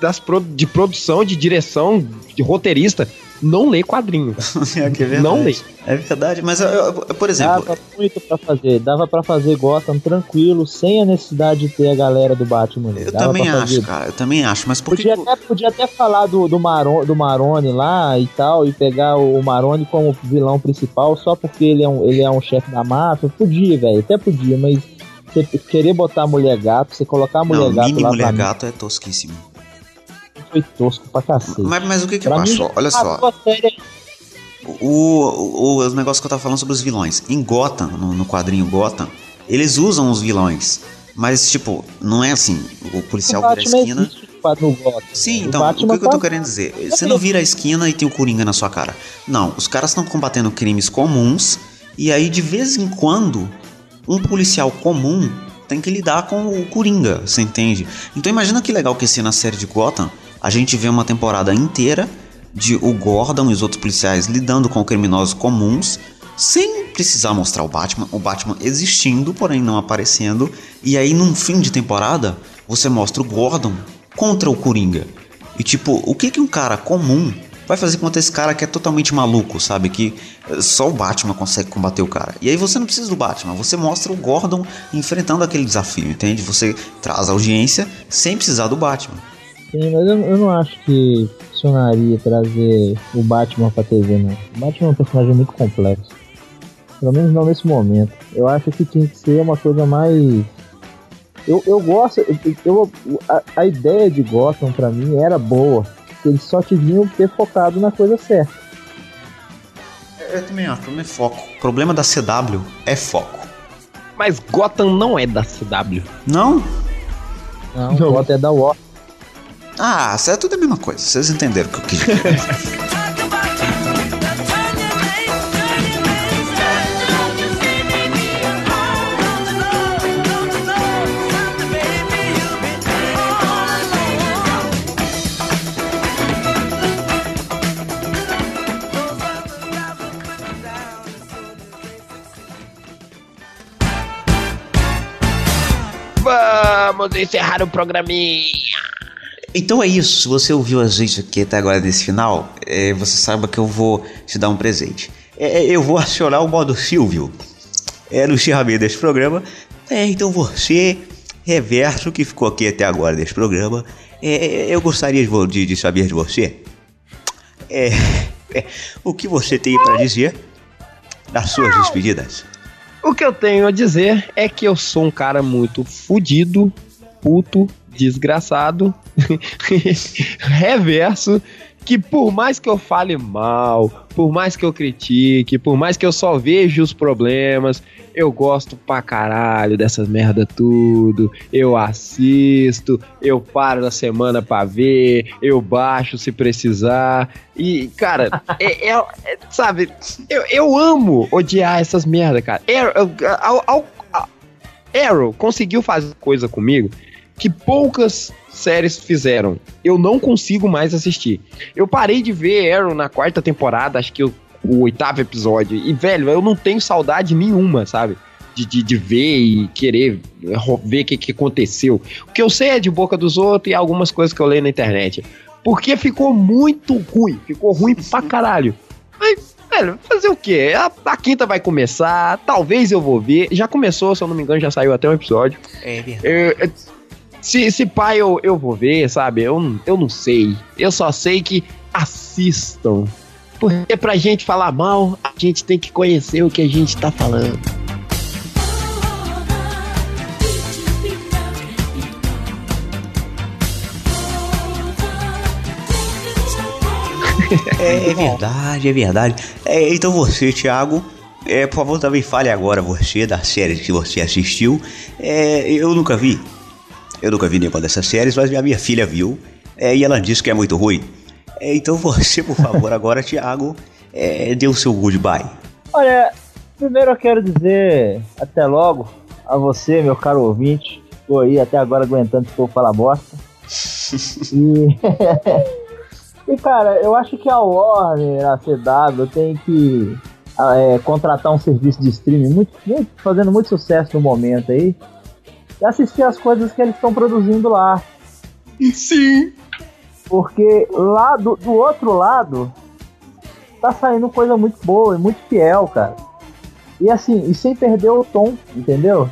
das pro- de produção, de direção, de roteirista, não lê quadrinho. [laughs] É que é verdade. Não lê. É verdade, mas, eu- eu- por exemplo, Dava muito pra fazer. Dava pra fazer Gotham tranquilo, sem a necessidade de ter a galera do Batman. ali. eu Dava também acho, fazer. cara, eu também acho, mas por Podia que- até, podia até falar do, do, Maron, do Maroni lá e tal, e pegar o Maroni como vilão principal só porque ele é um, ele é um chefe da máfia. Podia, velho, até podia, mas você querer botar a mulher gato, você colocar a mulher Não, gato mini lá mulher pra gato é tosquíssimo. Foi tosco pra cacete. Mas, mas o que que eu mim, acho? Olha só, série o, o, o negócio que eu tava falando sobre os vilões. Em Gotham, no, no quadrinho Gotham, eles usam os vilões. Mas, tipo, não é assim, o policial o vira a esquina... Sim, O então, o Batman que, que eu tô tá- querendo dizer? Você não vira a esquina e tem o Coringa na sua cara. Não, os caras estão combatendo crimes comuns e aí de vez em quando um policial comum tem que lidar com o Coringa, você entende? Então imagina que legal que esse na série de Gotham a gente vê uma temporada inteira de o Gordon e os outros policiais lidando com criminosos comuns sem precisar mostrar o Batman, o Batman existindo, porém não aparecendo, e aí num fim de temporada você mostra o Gordon contra o Coringa. E tipo, o que que um cara comum vai fazer contra esse cara que é totalmente maluco, sabe? Que eh, só o Batman consegue combater o cara. E aí você não precisa do Batman, você mostra o Gordon enfrentando aquele desafio, entende? Você traz audiência sem precisar do Batman. Sim, mas eu, eu não acho que funcionaria trazer o Batman pra TV, não. O Batman é um personagem muito complexo. Pelo menos não nesse momento. Eu acho que tinha que ser uma coisa mais. Eu, eu gosto. Eu, eu- a, a ideia de Gotham pra mim era boa. Eles só deviam ter focado na coisa certa. Eu também acho, o problema é foco. O problema da CW é foco. Mas Gotham não é da CW. Não? Não, Gotham é da Warner. Ah, isso é tudo a mesma coisa. Vocês entenderam o que eu quis dizer. Vamos encerrar o programinha. Então é isso. Se você ouviu a gente aqui até agora nesse final, é, você saiba que eu vou te dar um presente. É, eu vou acionar o modo Silvio é, no encerramento desse programa. É, então você, reverso, que ficou aqui até agora nesse programa, é, eu gostaria de, de- saber de você é, é, o que você tem para dizer nas suas despedidas. O que eu tenho a dizer é que eu sou um cara muito fudido, puto, desgraçado, [laughs] reverso, que por mais que eu fale mal, por mais que eu critique, por mais que eu só veja os problemas, eu gosto pra caralho dessas merda tudo. Eu assisto, eu paro na semana pra ver, eu baixo se precisar. E, cara, [laughs] é, é- é- sabe, eu, eu amo odiar essas merda, cara. Arrow, ao- ao- a- Arrow conseguiu fazer coisa comigo que poucas séries fizeram. Eu não consigo mais assistir. Eu parei de ver Arrow na quarta temporada, acho que o, o oitavo episódio. E, velho, eu não tenho saudade nenhuma, sabe? De, de, de ver e querer ver o que, que aconteceu. O que eu sei é de boca dos outros e algumas coisas que eu leio na internet. Porque ficou muito ruim. Ficou ruim pra caralho. Mas, velho, fazer o quê? A, a quinta vai começar, talvez eu vou ver. Já começou, se eu não me engano, já saiu até um episódio. É verdade. É, é, se, se pai eu, eu vou ver, sabe? Eu, eu não sei. Eu só sei que assistam. Porque pra gente falar mal, a gente tem que conhecer o que a gente tá falando. [laughs] É, é verdade, é verdade. É, então você, Thiago, é, por favor, também fale agora você das séries que você assistiu. É, eu nunca vi. Eu nunca vi nenhuma dessas séries, mas minha, minha filha viu. é, e ela disse que é muito ruim. É, então você, por favor, agora, [laughs] Thiago, é, dê o seu goodbye. Olha, primeiro eu quero dizer até logo a você, meu caro ouvinte. Tô aí até agora aguentando esse povo falar bosta. [laughs] E, [laughs] e cara, eu acho que a Warner, a CW, tem que é, contratar um serviço de streaming muito, muito, fazendo muito sucesso no momento aí e assistir as coisas que eles estão produzindo lá. Sim. Porque lá do, do outro lado tá saindo coisa muito boa e muito fiel, cara. E assim, e sem perder o tom, entendeu?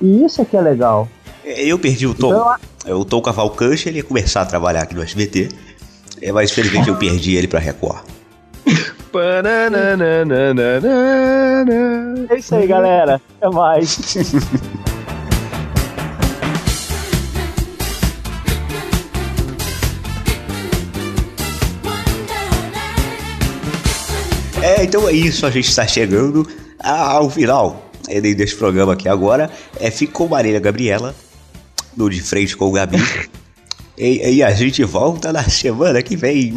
E isso é que é legal. Eu perdi o tom. Então, É, O Tom Cavalcante, ele ia começar a trabalhar aqui no SBT. É, mas infelizmente eu perdi ele pra Record. É isso aí, galera. Até mais. [laughs] É, então é isso, a gente está chegando ao final é, desse programa aqui agora. É, ficou Marília Gabriela, no De Frente com o Gabi. [laughs] e, e a gente volta na semana que vem.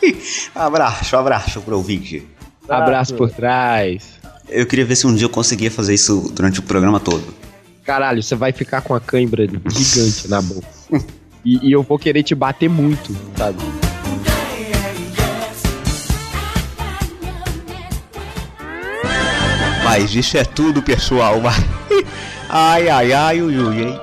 [laughs] abraço, abraço pro ouvinte. Abraço por trás. Eu queria ver se um dia eu conseguia fazer isso durante o programa todo. Caralho, você vai ficar com a cãibra gigante na boca. [laughs] E, e eu vou querer te bater muito, sabe? Mas isso é tudo, pessoal. [laughs] Ai, ai, ai, ui, ui, hein?